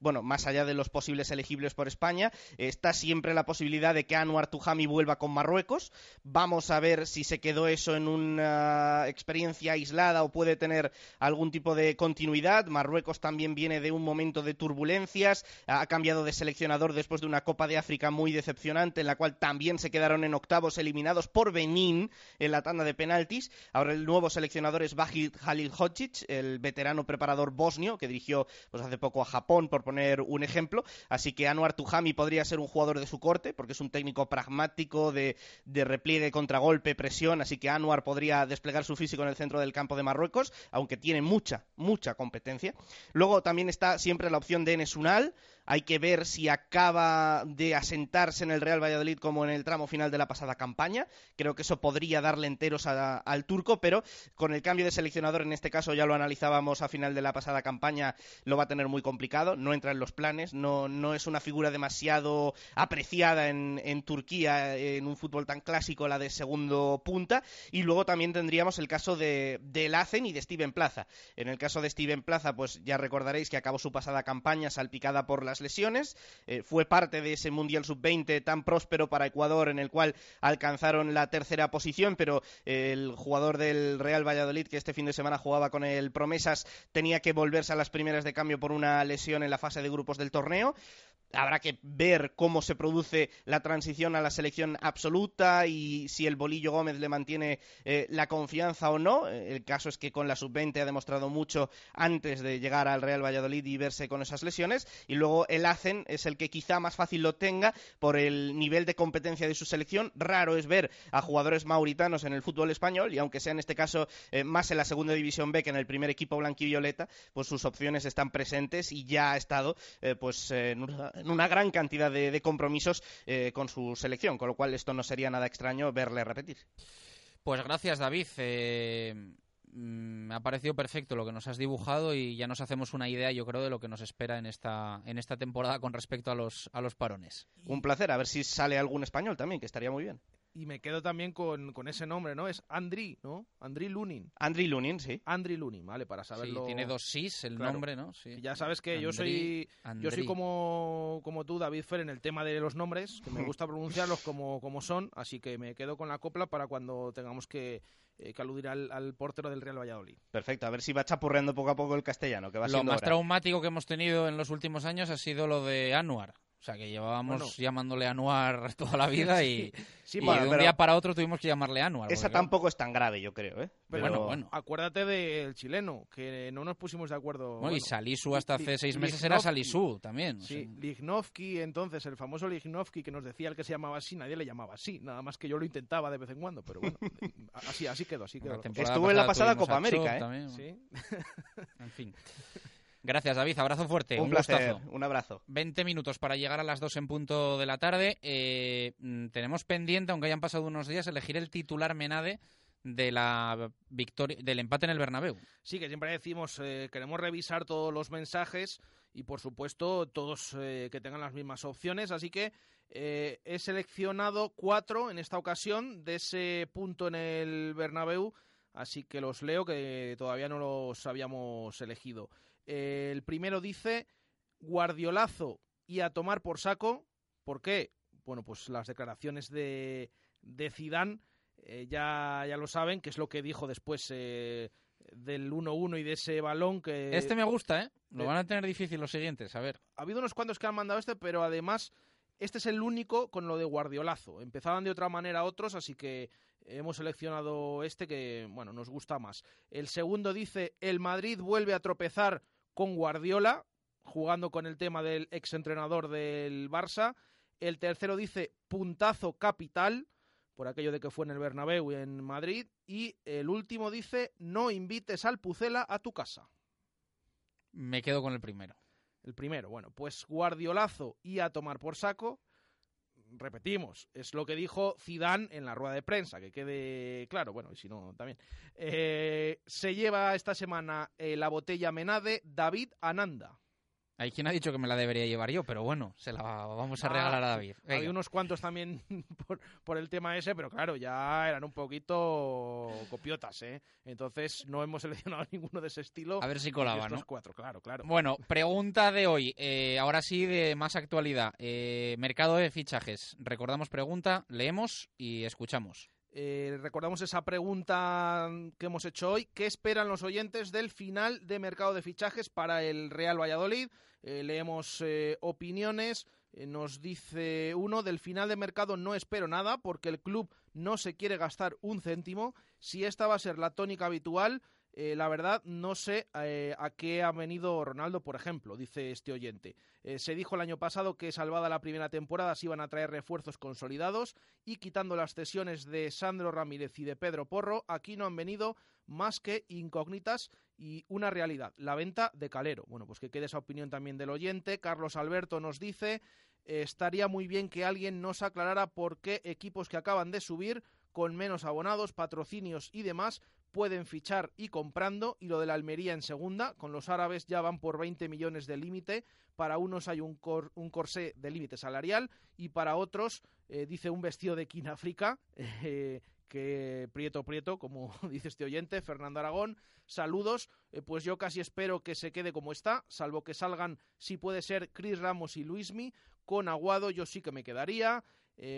bueno, más allá de los posibles elegibles por España, está siempre la posibilidad de que Anwar Tujami vuelva con Marruecos. Vamos a ver si se quedó eso en una experiencia aislada o puede tener algún tipo de continuidad. Marruecos también viene de un momento de turbulencias, ha cambiado de seleccionador después de una Copa de África muy decepcionante, en la cual también se quedaron en octavos eliminados por Benín en la tanda de penaltis. Ahora el nuevo seleccionador es Vahid Halil Hodzic, el veterano preparador bosnio que dirigió pues, hace poco a Japón por poner un ejemplo. Así que Anwar Tuhami podría ser un jugador de su corte, porque es un técnico pragmático de, de repliegue, contragolpe, presión. Así que Anwar podría desplegar su físico en el centro del campo de Marruecos, aunque tiene mucha, mucha competencia. Luego también está siempre la opción de Enes Unal, hay que ver si acaba de asentarse en el Real Valladolid como en el tramo final de la pasada campaña. Creo que eso podría darle enteros al turco, pero con el cambio de seleccionador, en este caso ya lo analizábamos a final de la pasada campaña, lo va a tener muy complicado. No entra en los planes, no, no es una figura demasiado apreciada en, Turquía en un fútbol tan clásico, la de segundo punta. Y luego también tendríamos el caso de, de Lacen y de Steven Plaza. En el caso de Steven Plaza, pues ya recordaréis que acabó su pasada campaña salpicada por las lesiones. Eh, fue parte de ese Mundial Sub-20 tan próspero para Ecuador en el cual alcanzaron la tercera posición, pero eh, el jugador del Real Valladolid que este fin de semana jugaba con el Promesas tenía que volverse a las primeras de cambio por una lesión en la fase de grupos del torneo. Habrá que ver cómo se produce la transición a la selección absoluta y si el Bolillo Gómez le mantiene eh, la confianza o no. El caso es que con la sub-20 ha demostrado mucho antes de llegar al Real Valladolid y verse con esas lesiones. Y luego el ACEN es el que quizá más fácil lo tenga por el nivel de competencia de su selección. Raro es ver a jugadores mauritanos en el fútbol español y aunque sea en este caso eh, más en la segunda división B que en el primer equipo blanquivioleta, pues sus opciones están presentes y ya ha estado eh, pues en una, en una gran cantidad de, compromisos eh, con su selección, con lo cual esto no sería nada extraño verle repetir. Pues gracias, David. Eh, mm, me ha parecido perfecto lo que nos has dibujado y ya nos hacemos una idea, yo creo, de lo que nos espera en esta, en esta temporada con respecto a los, a los parones. Un placer, a ver si sale algún español también, que estaría muy bien y me quedo también con, con, ese nombre, ¿no? Es Andri, ¿no? Andri Lunin. Andri Lunin, sí. Andri Lunin, ¿vale? Para saberlo. Sí, tiene dos sís el nombre, ¿no? Sí. Ya sabes que yo soy yo soy como, como tú, David Fer, en el tema de los nombres, que me gusta pronunciarlos como, como son, así que me quedo con la copla para cuando tengamos que, eh, aludir al, al, portero del Real Valladolid. Perfecto, a ver si va chapurreando poco a poco el castellano. Que va lo más traumático que hemos tenido en los últimos años ha sido lo de Anuar O sea, que llevábamos Bueno. llamándole Anuar toda la vida y, Sí, y bueno, de un pero- día para otro tuvimos que llamarle Anuar. Esa porque, claro, tampoco es tan grave, yo creo, ¿eh? Pero Bueno, bueno. acuérdate del chileno, que no nos pusimos de acuerdo. bueno, y Salisu hasta hace seis meses era. Salisu también. o Sí, sea. Lichnowsky, entonces, el famoso Lichnowsky que nos decía el que se llamaba así, nadie le llamaba así, nada más que yo lo intentaba de vez en cuando, pero bueno, así, así quedó, así quedó. Estuvo en la pasada Copa América, ¿eh? también, Sí. En fin. Gracias, David. Abrazo fuerte. Un Un, placer, gustazo. un abrazo. 20 minutos para llegar a las 2 en punto de la tarde. Eh, mm, tenemos pendiente, aunque hayan pasado unos días, elegir el titular Menade de la victoria del empate en el Bernabéu. Sí, que siempre decimos, eh, queremos revisar todos los mensajes y, por supuesto, todos eh, que tengan las mismas opciones. Así que eh, he seleccionado cuatro en esta ocasión de ese punto en el Bernabéu. Así que los leo, que todavía no los habíamos elegido. Eh, el primero dice, Guardiolazo y a tomar por saco. ¿Por qué? Bueno, pues las declaraciones de, de Zidane eh, ya, ya lo saben, que es lo que dijo después eh, del 1-1 y de ese balón que... Este me gusta, ¿eh? Lo eh, van a tener difícil los siguientes, a ver. Ha habido unos cuantos que han mandado este, pero además este es el único con lo de Guardiolazo. Empezaban de otra manera otros, así que hemos seleccionado este que, bueno, nos gusta más. El segundo dice, el Madrid vuelve a tropezar con Guardiola, jugando con el tema del exentrenador del Barça. El tercero dice, puntazo capital, por aquello de que fue en el Bernabéu y en Madrid. Y el último dice, no invites al Pucela a tu casa. Me quedo con el primero. El primero, bueno, pues Guardiolazo y a tomar por saco. Repetimos, es lo que dijo Zidane en la rueda de prensa, que quede claro, bueno, y si no, también. Eh, se lleva esta semana eh, la botella Menade David Ananda. Hay quien ha dicho que me la debería llevar yo, pero bueno, se la vamos a Ah, regalar a David. Hay unos cuantos también por, por el tema ese, pero claro, ya eran un poquito copiotas, ¿eh? Entonces no hemos seleccionado ninguno de ese estilo. A ver si de colaba, estos ¿no? cuatro, claro, claro. Bueno, pregunta de hoy. eh, ahora sí, de más actualidad. Eh, mercado de fichajes. Recordamos pregunta, leemos y escuchamos. Eh, recordamos esa pregunta que hemos hecho hoy. ¿Qué esperan los oyentes del final de mercado de fichajes para el Real Valladolid? Eh, leemos eh, opiniones. Nos dice uno, del final de mercado no espero nada porque el club no se quiere gastar un céntimo. Si esta va a ser la tónica habitual, eh, la verdad no sé eh, a qué ha venido Ronaldo, por ejemplo, dice este oyente. Eh, se dijo el año pasado que salvada la primera temporada se iban a traer refuerzos consolidados y quitando las cesiones de Sandro Ramírez y de Pedro Porro, aquí no han venido más que incógnitas y una realidad, la venta de Calero. Bueno, pues que quede esa opinión también del oyente. Carlos Alberto nos dice, estaría muy bien que alguien nos aclarara por qué equipos que acaban de subir con menos abonados, patrocinios y demás pueden fichar y comprando y lo de la Almería en segunda, con los árabes ya van por 20 millones de límite, para unos hay un, cor- un corsé de límite salarial y para otros, eh, dice un vestido de África, eh, que prieto prieto, como dice este oyente, Fernando Aragón, saludos, eh, pues yo casi espero que se quede como está, salvo que salgan, si puede ser, Chris Ramos y Luismi, con Aguado yo sí que me quedaría,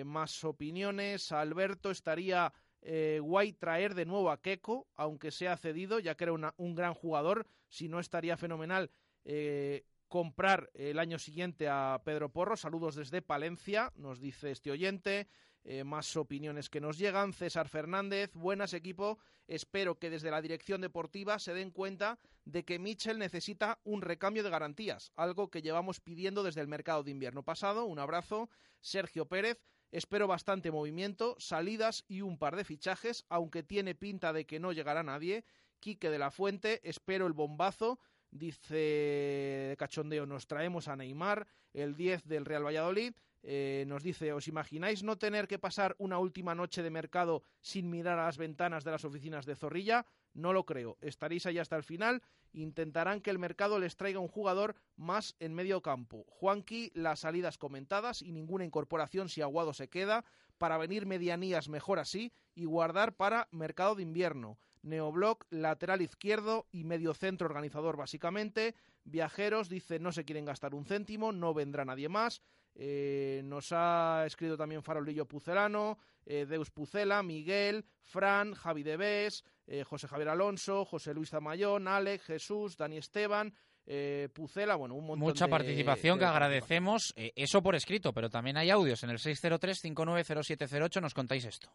más opiniones, Alberto estaría eh, guay traer de nuevo a Keco, aunque sea cedido, ya que era un gran jugador, si no estaría fenomenal eh, comprar el año siguiente a Pedro Porro. Saludos desde Palencia, nos dice este oyente. Eh, más opiniones que nos llegan. César Fernández, buenas equipo. Espero que desde la dirección deportiva se den cuenta de que Mitchell necesita un recambio de garantías, algo que llevamos pidiendo desde el mercado de invierno pasado. Un abrazo. Sergio Pérez, espero bastante movimiento, salidas y un par de fichajes, aunque tiene pinta de que no llegará nadie. Quique de la Fuente, espero el bombazo. Dice de cachondeo, nos traemos a Neymar, el 10 del Real Valladolid. Eh, nos dice, ¿os imagináis no tener que pasar una última noche de mercado sin mirar a las ventanas de las oficinas de Zorrilla? No lo creo. Estaréis ahí hasta el final. Intentarán que el mercado les traiga un jugador más en medio campo. Juanqui, las salidas comentadas y ninguna incorporación si Aguado se queda. Para venir medianías mejor así y guardar para mercado de invierno. Neobloc, lateral izquierdo y medio centro organizador básicamente. Viajeros, dice no se quieren gastar un céntimo, no vendrá nadie más. Eh, nos ha escrito también Farolillo Pucelano, eh, Deus Pucela, Miguel, Fran, Javi Debes, eh, José Javier Alonso, José Luis Zamayón, Alex, Jesús, Dani Esteban. eh, Pucela, bueno, un montón Mucha de- participación de que agradecemos. eh, eso por escrito, pero también hay audios en el 603-590708. Nos contáis esto.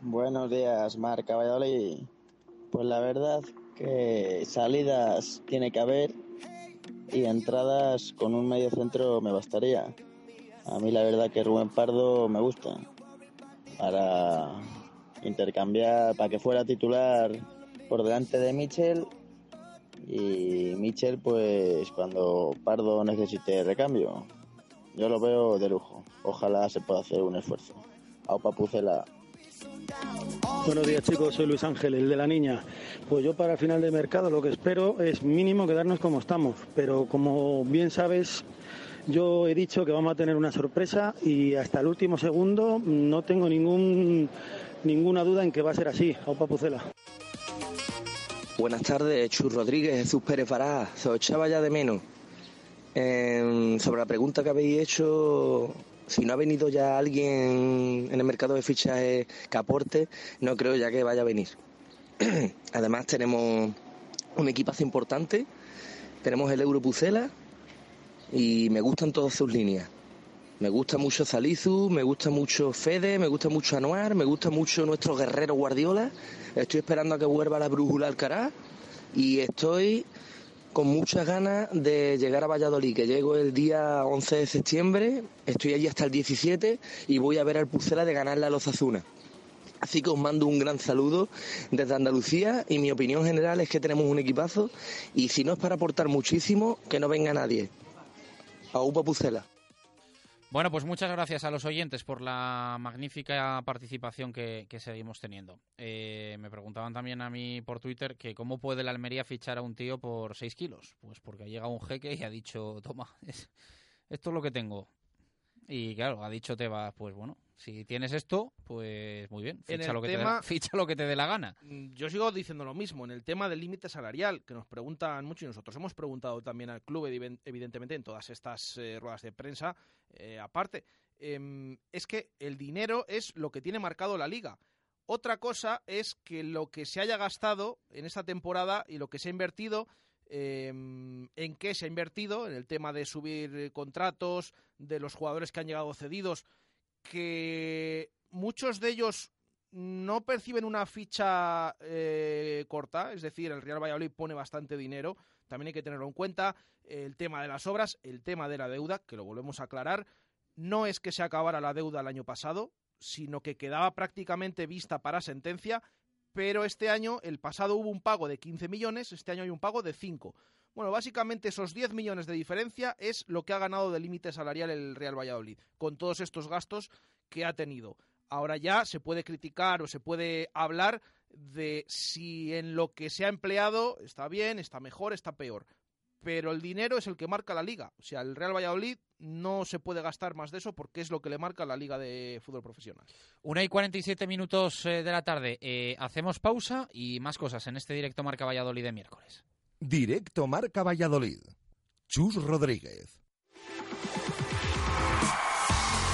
Buenos días, Marca Valladolid. Pues la verdad que salidas tiene que haber y entradas con un medio centro me bastaría. A mí la verdad que Rubén Pardo me gusta para intercambiar, para que fuera titular por delante de Michel y Michel pues cuando Pardo necesite recambio. Yo lo veo de lujo. Ojalá se pueda hacer un esfuerzo. Aupa Pucela. Buenos días chicos, soy Luis Ángel, el de la niña. Pues yo para final de mercado lo que espero es mínimo quedarnos como estamos, pero como bien sabes, yo he dicho que vamos a tener una sorpresa y hasta el último segundo no tengo ningún, ninguna duda en que va a ser así. Aupa Pucela. Buenas tardes, Chus Rodríguez, Jesús Pérez Bará, se os echaba ya de menos. Eh, sobre la pregunta que habéis hecho, si no ha venido ya alguien en el mercado de fichajes que aporte, no creo ya que vaya a venir. Además tenemos un equipazo importante, tenemos el Euro Pucela y me gustan todas sus líneas. Me gusta mucho Zalizu, me gusta mucho Fede, me gusta mucho Anuar, me gusta mucho nuestro guerrero Guardiola. Estoy esperando a que vuelva la brújula Alcaraz y estoy con muchas ganas de llegar a Valladolid, que llego el día 11 de septiembre, estoy allí hasta el 17 y voy a ver al Pucela de ganarle a los. Así que os mando un gran saludo desde Andalucía y mi opinión general es que tenemos un equipazo y si no es para aportar muchísimo, que no venga nadie. A Upa Pucela. Bueno, pues muchas gracias a los oyentes por la magnífica participación que, que seguimos teniendo. Eh, me preguntaban también a mí por Twitter que cómo puede la Almería fichar a un tío por 6 kilos. Pues porque ha llegado un jeque y ha dicho, toma, es- esto es lo que tengo. Y claro, ha dicho Tebas, pues bueno, si tienes esto, pues muy bien, En ficha, lo que, te, tema- dé- ficha lo que te dé la gana. Mm, Yo sigo diciendo lo mismo, en el tema del límite salarial, que nos preguntan mucho y nosotros hemos preguntado también al club, eviden- evidentemente, en todas estas eh, ruedas de prensa, eh, aparte, em, es que el dinero es lo que tiene marcado la liga. Otra cosa es que lo que se haya gastado en esta temporada y lo que se ha invertido, em, en qué se ha invertido, en el tema de subir eh, contratos, de los jugadores que han llegado cedidos, que muchos de ellos no perciben una ficha eh, corta, es decir, el Real Valladolid pone bastante dinero, también hay que tenerlo en cuenta, el tema de las obras, el tema de la deuda, que lo volvemos a aclarar, no es que se acabara la deuda el año pasado, sino que quedaba prácticamente vista para sentencia, pero este año, el pasado hubo un pago de 15 millones, este año hay un pago de 5. Bueno, básicamente esos 10 millones de diferencia es lo que ha ganado de límite salarial el Real Valladolid, con todos estos gastos que ha tenido. Ahora ya se puede criticar o se puede hablar de si en lo que se ha empleado está bien, está mejor, está peor. Pero el dinero es el que marca la liga. O sea, el Real Valladolid no se puede gastar más de eso porque es lo que le marca la liga de fútbol profesional. Una y 47 minutos eh, de la tarde. Eh, hacemos pausa y más cosas en este directo Marca Valladolid de miércoles. Directo Marca Valladolid. Chus Rodríguez.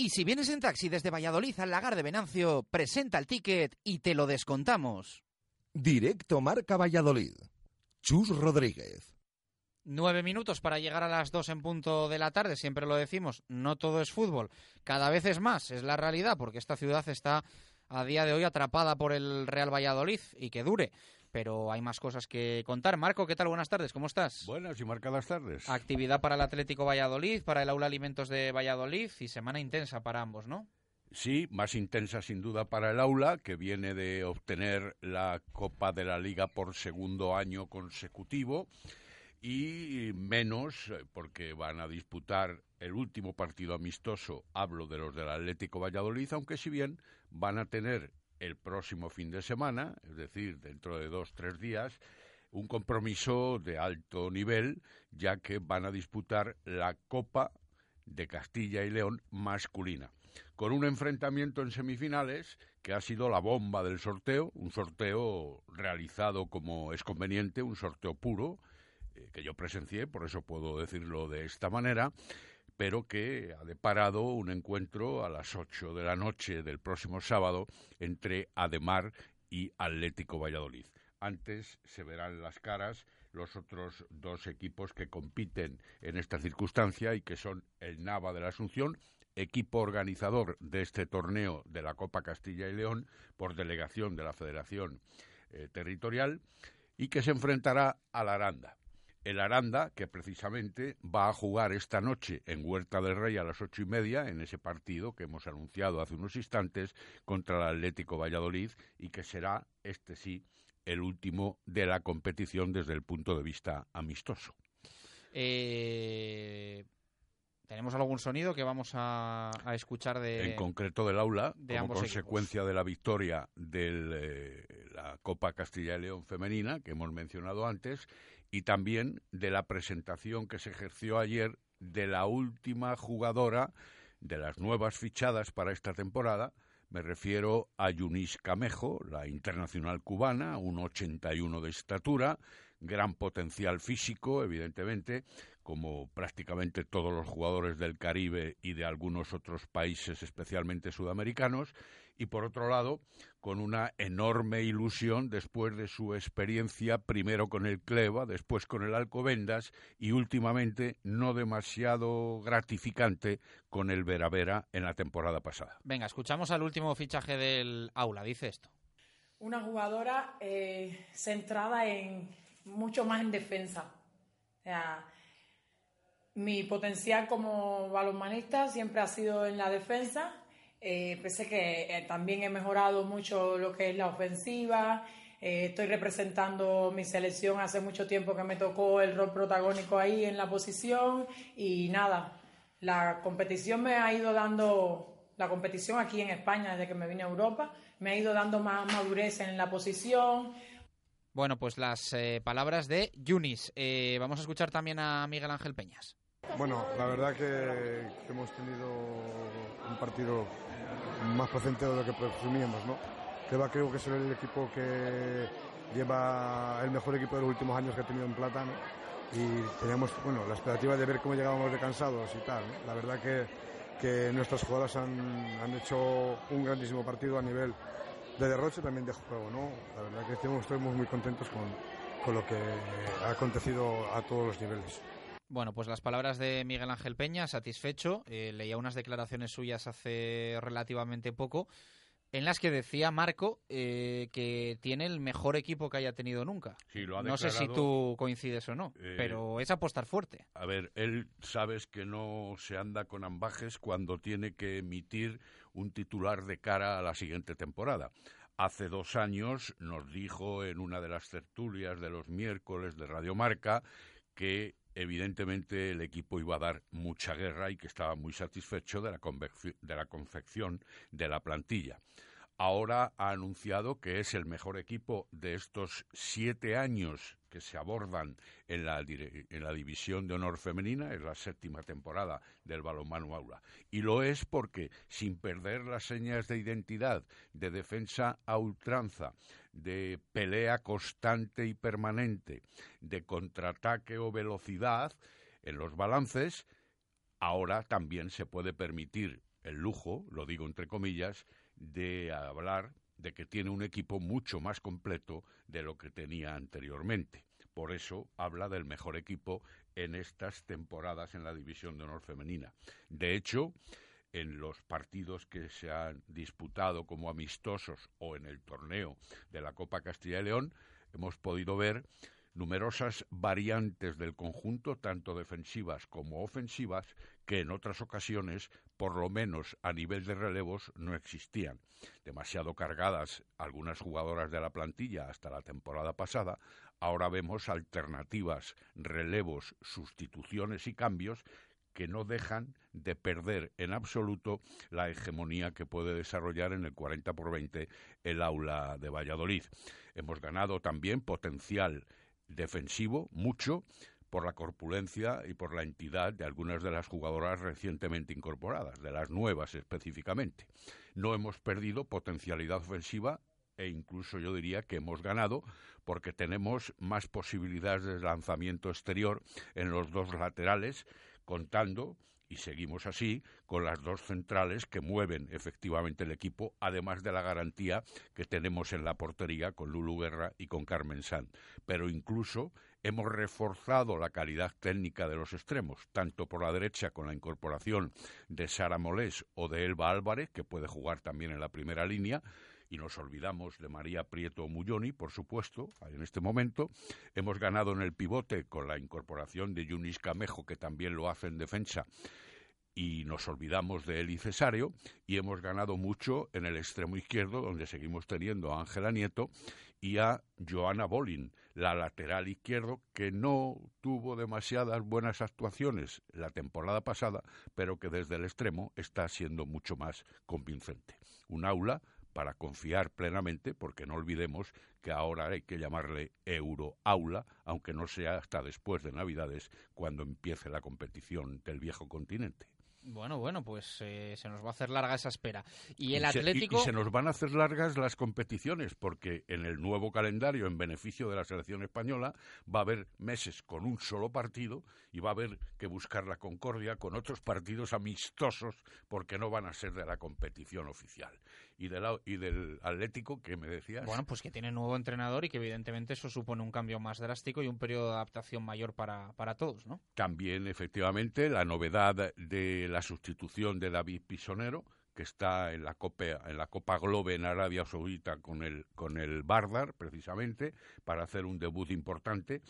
Y si vienes en taxi desde Valladolid al lagar de Venancio, presenta el ticket y te lo descontamos. Directo Marca Valladolid. Chus Rodríguez. Nueve minutos para llegar a las dos en punto de la tarde, siempre lo decimos, no todo es fútbol, cada vez es más, es la realidad, porque esta ciudad está a día de hoy atrapada por el Real Valladolid y que dure pero hay más cosas que contar. Marco, ¿qué tal? Buenas tardes, ¿cómo estás? Buenas y marcadas tardes. Actividad para el Atlético Valladolid, para el Aula Alimentos de Valladolid y semana intensa para ambos, ¿no? Sí, más intensa sin duda para el aula, que viene de obtener la Copa de la Liga por segundo año consecutivo, y menos eh, porque van a disputar el último partido amistoso, hablo de los del Atlético Valladolid, aunque si bien van a tener el próximo fin de semana, es decir, dentro de dos, tres días, un compromiso de alto nivel, ya que van a disputar la Copa de Castilla y León masculina, con un enfrentamiento en semifinales que ha sido la bomba del sorteo, un sorteo realizado como es conveniente, un sorteo puro, eh, que yo presencié, por eso puedo decirlo de esta manera, pero que ha deparado un encuentro a las 8 de la noche del próximo sábado entre Ademar y Atlético Valladolid. Antes se verán las caras los otros dos equipos que compiten en esta circunstancia y que son el Nava de la Asunción, equipo organizador de este torneo de la Copa Castilla y León por delegación de la Federación eh, Territorial, y que se enfrentará al Aranda el Aranda, que precisamente va a jugar esta noche en Huerta del Rey a las ocho y media, en ese partido que hemos anunciado hace unos instantes contra el Atlético Valladolid y que será, este sí, el último de la competición desde el punto de vista amistoso. Eh, ¿Tenemos algún sonido que vamos a, escuchar de... En concreto del aula, como consecuencia de la victoria de eh, la Copa Castilla y León femenina, que hemos mencionado antes, y también de la presentación que se ejerció ayer de la última jugadora de las nuevas fichadas para esta temporada. Me refiero a Yunis Camejo, la internacional cubana, un 81 de estatura, gran potencial físico, evidentemente, como prácticamente todos los jugadores del Caribe y de algunos otros países, especialmente sudamericanos, y por otro lado, con una enorme ilusión después de su experiencia primero con el Cleva, después con el Alcobendas y últimamente no demasiado gratificante con el Veravera en la temporada pasada. Venga, escuchamos al último fichaje del aula, dice esto. Una jugadora eh, centrada en mucho más en defensa. mi potencial como balonmanista siempre ha sido en la defensa eh, pensé que eh, también he mejorado mucho lo que es la ofensiva. Eh, estoy representando mi selección hace mucho tiempo que me tocó el rol protagónico ahí en la posición y nada, la competición me ha ido dando, la competición aquí en España desde que me vine a Europa, me ha ido dando más madurez en la posición. Bueno, pues las palabras de Yunis. vamos a escuchar también a Miguel Ángel Peñas. Bueno, la verdad que hemos tenido un partido más presente de lo que presumíamos, ¿no? va creo que es el equipo que lleva el mejor equipo de los últimos años que ha tenido en plata, Y teníamos, bueno, la expectativa de ver cómo llegábamos de cansados y tal. La verdad que, que nuestras jugadoras han, han, hecho un grandísimo partido a nivel de derroche también de juego, ¿no? La verdad que estamos, muy contentos con, con lo que ha acontecido a todos los niveles. Bueno, pues las palabras de Miguel Ángel Peña, satisfecho. Eh, leía unas declaraciones suyas hace relativamente poco, en las que decía Marco eh, que tiene el mejor equipo que haya tenido nunca. Sí, lo ha no sé si tú coincides o no, eh, pero es apostar fuerte. A ver, él sabes que no se anda con ambajes cuando tiene que emitir un titular de cara a la siguiente temporada. Hace dos años nos dijo en una de las tertulias de los miércoles de Radio Marca que evidentemente el equipo iba a dar mucha guerra y que estaba muy satisfecho de la, de la confección de la plantilla. Ahora ha anunciado que es el mejor equipo de estos siete años que se abordan en la, en la división de honor femenina, es la séptima temporada del balonmano aula. Y lo es porque, sin perder las señas de identidad, de defensa a ultranza, de pelea constante y permanente, de contraataque o velocidad en los balances, ahora también se puede permitir el lujo, lo digo entre comillas, de hablar de que tiene un equipo mucho más completo de lo que tenía anteriormente. Por eso habla del mejor equipo en estas temporadas en la División de Honor Femenina. De hecho, en los partidos que se han disputado como amistosos o en el torneo de la Copa Castilla y León, hemos podido ver numerosas variantes del conjunto, tanto defensivas como ofensivas, que en otras ocasiones, por lo menos a nivel de relevos, no existían. Demasiado cargadas algunas jugadoras de la plantilla hasta la temporada pasada, ahora vemos alternativas, relevos, sustituciones y cambios que no dejan de perder en absoluto la hegemonía que puede desarrollar en el 40 por 20 el aula de Valladolid. Hemos ganado también potencial defensivo, mucho, por la corpulencia y por la entidad de algunas de las jugadoras recientemente incorporadas, de las nuevas específicamente. No hemos perdido potencialidad ofensiva e incluso yo diría que hemos ganado porque tenemos más posibilidades de lanzamiento exterior en los dos laterales, contando y seguimos así con las dos centrales que mueven efectivamente el equipo, además de la garantía que tenemos en la portería con Lulu Guerra y con Carmen San. Pero incluso hemos reforzado la calidad técnica de los extremos, tanto por la derecha con la incorporación de Sara Molés o de Elba Álvarez, que puede jugar también en la primera línea, y nos olvidamos de María Prieto Mulloni, por supuesto, en este momento. Hemos ganado en el pivote con la incorporación de Yunis Camejo, que también lo hace en defensa, y nos olvidamos de Eli Cesario, y hemos ganado mucho en el extremo izquierdo, donde seguimos teniendo a Ángela Nieto y a Joana Bolin, la lateral izquierdo, que no tuvo demasiadas buenas actuaciones la temporada pasada, pero que desde el extremo está siendo mucho más convincente. Un aula para confiar plenamente, porque no olvidemos que ahora hay que llamarle Euroaula, aunque no sea hasta después de Navidades cuando empiece la competición del viejo continente. Bueno, bueno, pues eh, se nos va a hacer larga esa espera. Y el se- Atlético... y se nos van a hacer largas las competiciones, porque en el nuevo calendario, en beneficio de la selección española, va a haber meses con un solo partido y va a haber que buscar la concordia con otros partidos amistosos, porque no van a ser de la competición oficial. Y, del Atlético, que me decías? Bueno, pues que tiene nuevo entrenador y que evidentemente eso supone un cambio más drástico y un periodo de adaptación mayor para, para todos, ¿no? También, efectivamente, la novedad de la sustitución de David Pisonero, que está en la Copa, en la Copa Globe en Arabia Saudita con el, con el Bardar, precisamente, para hacer un debut importante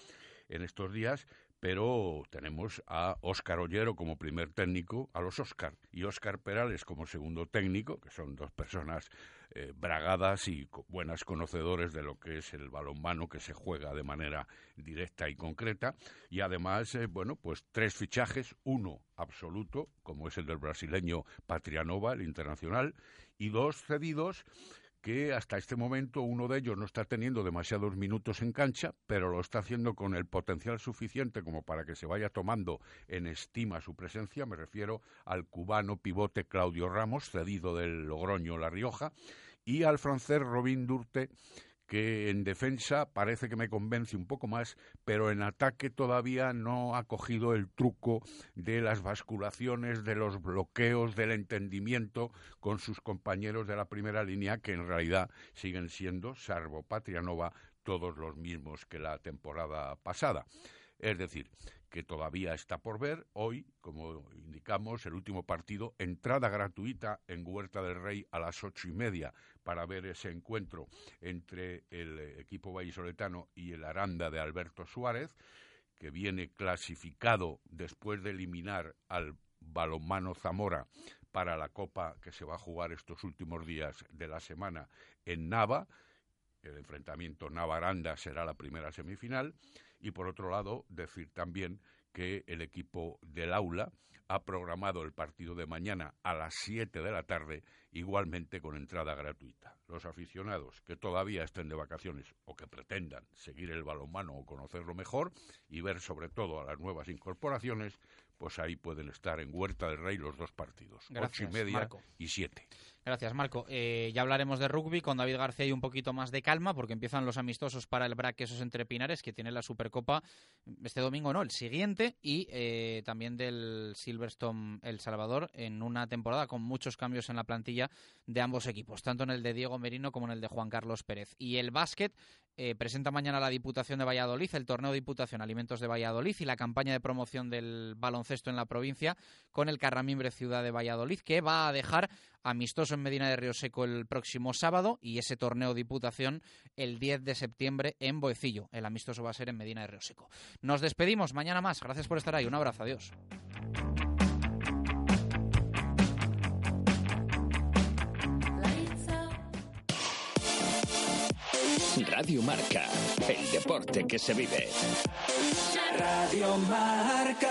en estos días. Pero tenemos a Óscar Ollero como primer técnico, a los Óscar, y Óscar Perales como segundo técnico, que son dos personas eh, bragadas y co- buenas conocedores de lo que es el balonmano que se juega de manera directa y concreta. Y además, eh, bueno, pues tres fichajes, uno absoluto, como es el del brasileño Patrianova, el internacional, y dos cedidos que hasta este momento uno de ellos no está teniendo demasiados minutos en cancha, pero lo está haciendo con el potencial suficiente como para que se vaya tomando en estima su presencia. Me refiero al cubano pivote Claudio Ramos, cedido del Logroño La Rioja, y al francés Robin Durte, que en defensa parece que me convence un poco más, pero en ataque todavía no ha cogido el truco de las basculaciones, de los bloqueos, del entendimiento con sus compañeros de la primera línea, que en realidad siguen siendo, salvo Patrianova, todos los mismos que la temporada pasada. Es decir, que todavía está por ver. Hoy, como indicamos, el último partido, entrada gratuita en Huerta del Rey a las ocho y media para ver ese encuentro entre el equipo vallisoletano y el Aranda de Alberto Suárez, que viene clasificado después de eliminar al balonmano Zamora para la Copa que se va a jugar estos últimos días de la semana en Nava. El enfrentamiento Nava-Aranda será la primera semifinal. Y por otro lado, decir también que el equipo del aula ha programado el partido de mañana a las 7 de la tarde, igualmente con entrada gratuita. Los aficionados que todavía estén de vacaciones o que pretendan seguir el balonmano o conocerlo mejor y ver sobre todo a las nuevas incorporaciones, pues ahí pueden estar en Huerta del Rey los dos partidos, ocho y media y siete. Gracias, Marco. Eh, ya hablaremos de rugby con David García y un poquito más de calma porque empiezan los amistosos para el BRAC esos entre Pinares que tiene la Supercopa este domingo, no, el siguiente y eh, también del Silverstone El Salvador en una temporada con muchos cambios en la plantilla de ambos equipos, tanto en el de Diego Merino como en el de Juan Carlos Pérez. Y el básquet eh, presenta mañana la Diputación de Valladolid, el torneo Diputación Alimentos de Valladolid y la campaña de promoción del baloncesto en la provincia con el Carramimbre Ciudad de Valladolid, que va a dejar amistoso en Medina de Río Seco el próximo sábado y ese torneo Diputación el 10 de septiembre en Boecillo. El amistoso va a ser en Medina de Río Seco. Nos despedimos, mañana más. Gracias por estar ahí. Un abrazo, adiós. Radio Marca, el deporte que se vive. Radio Marca.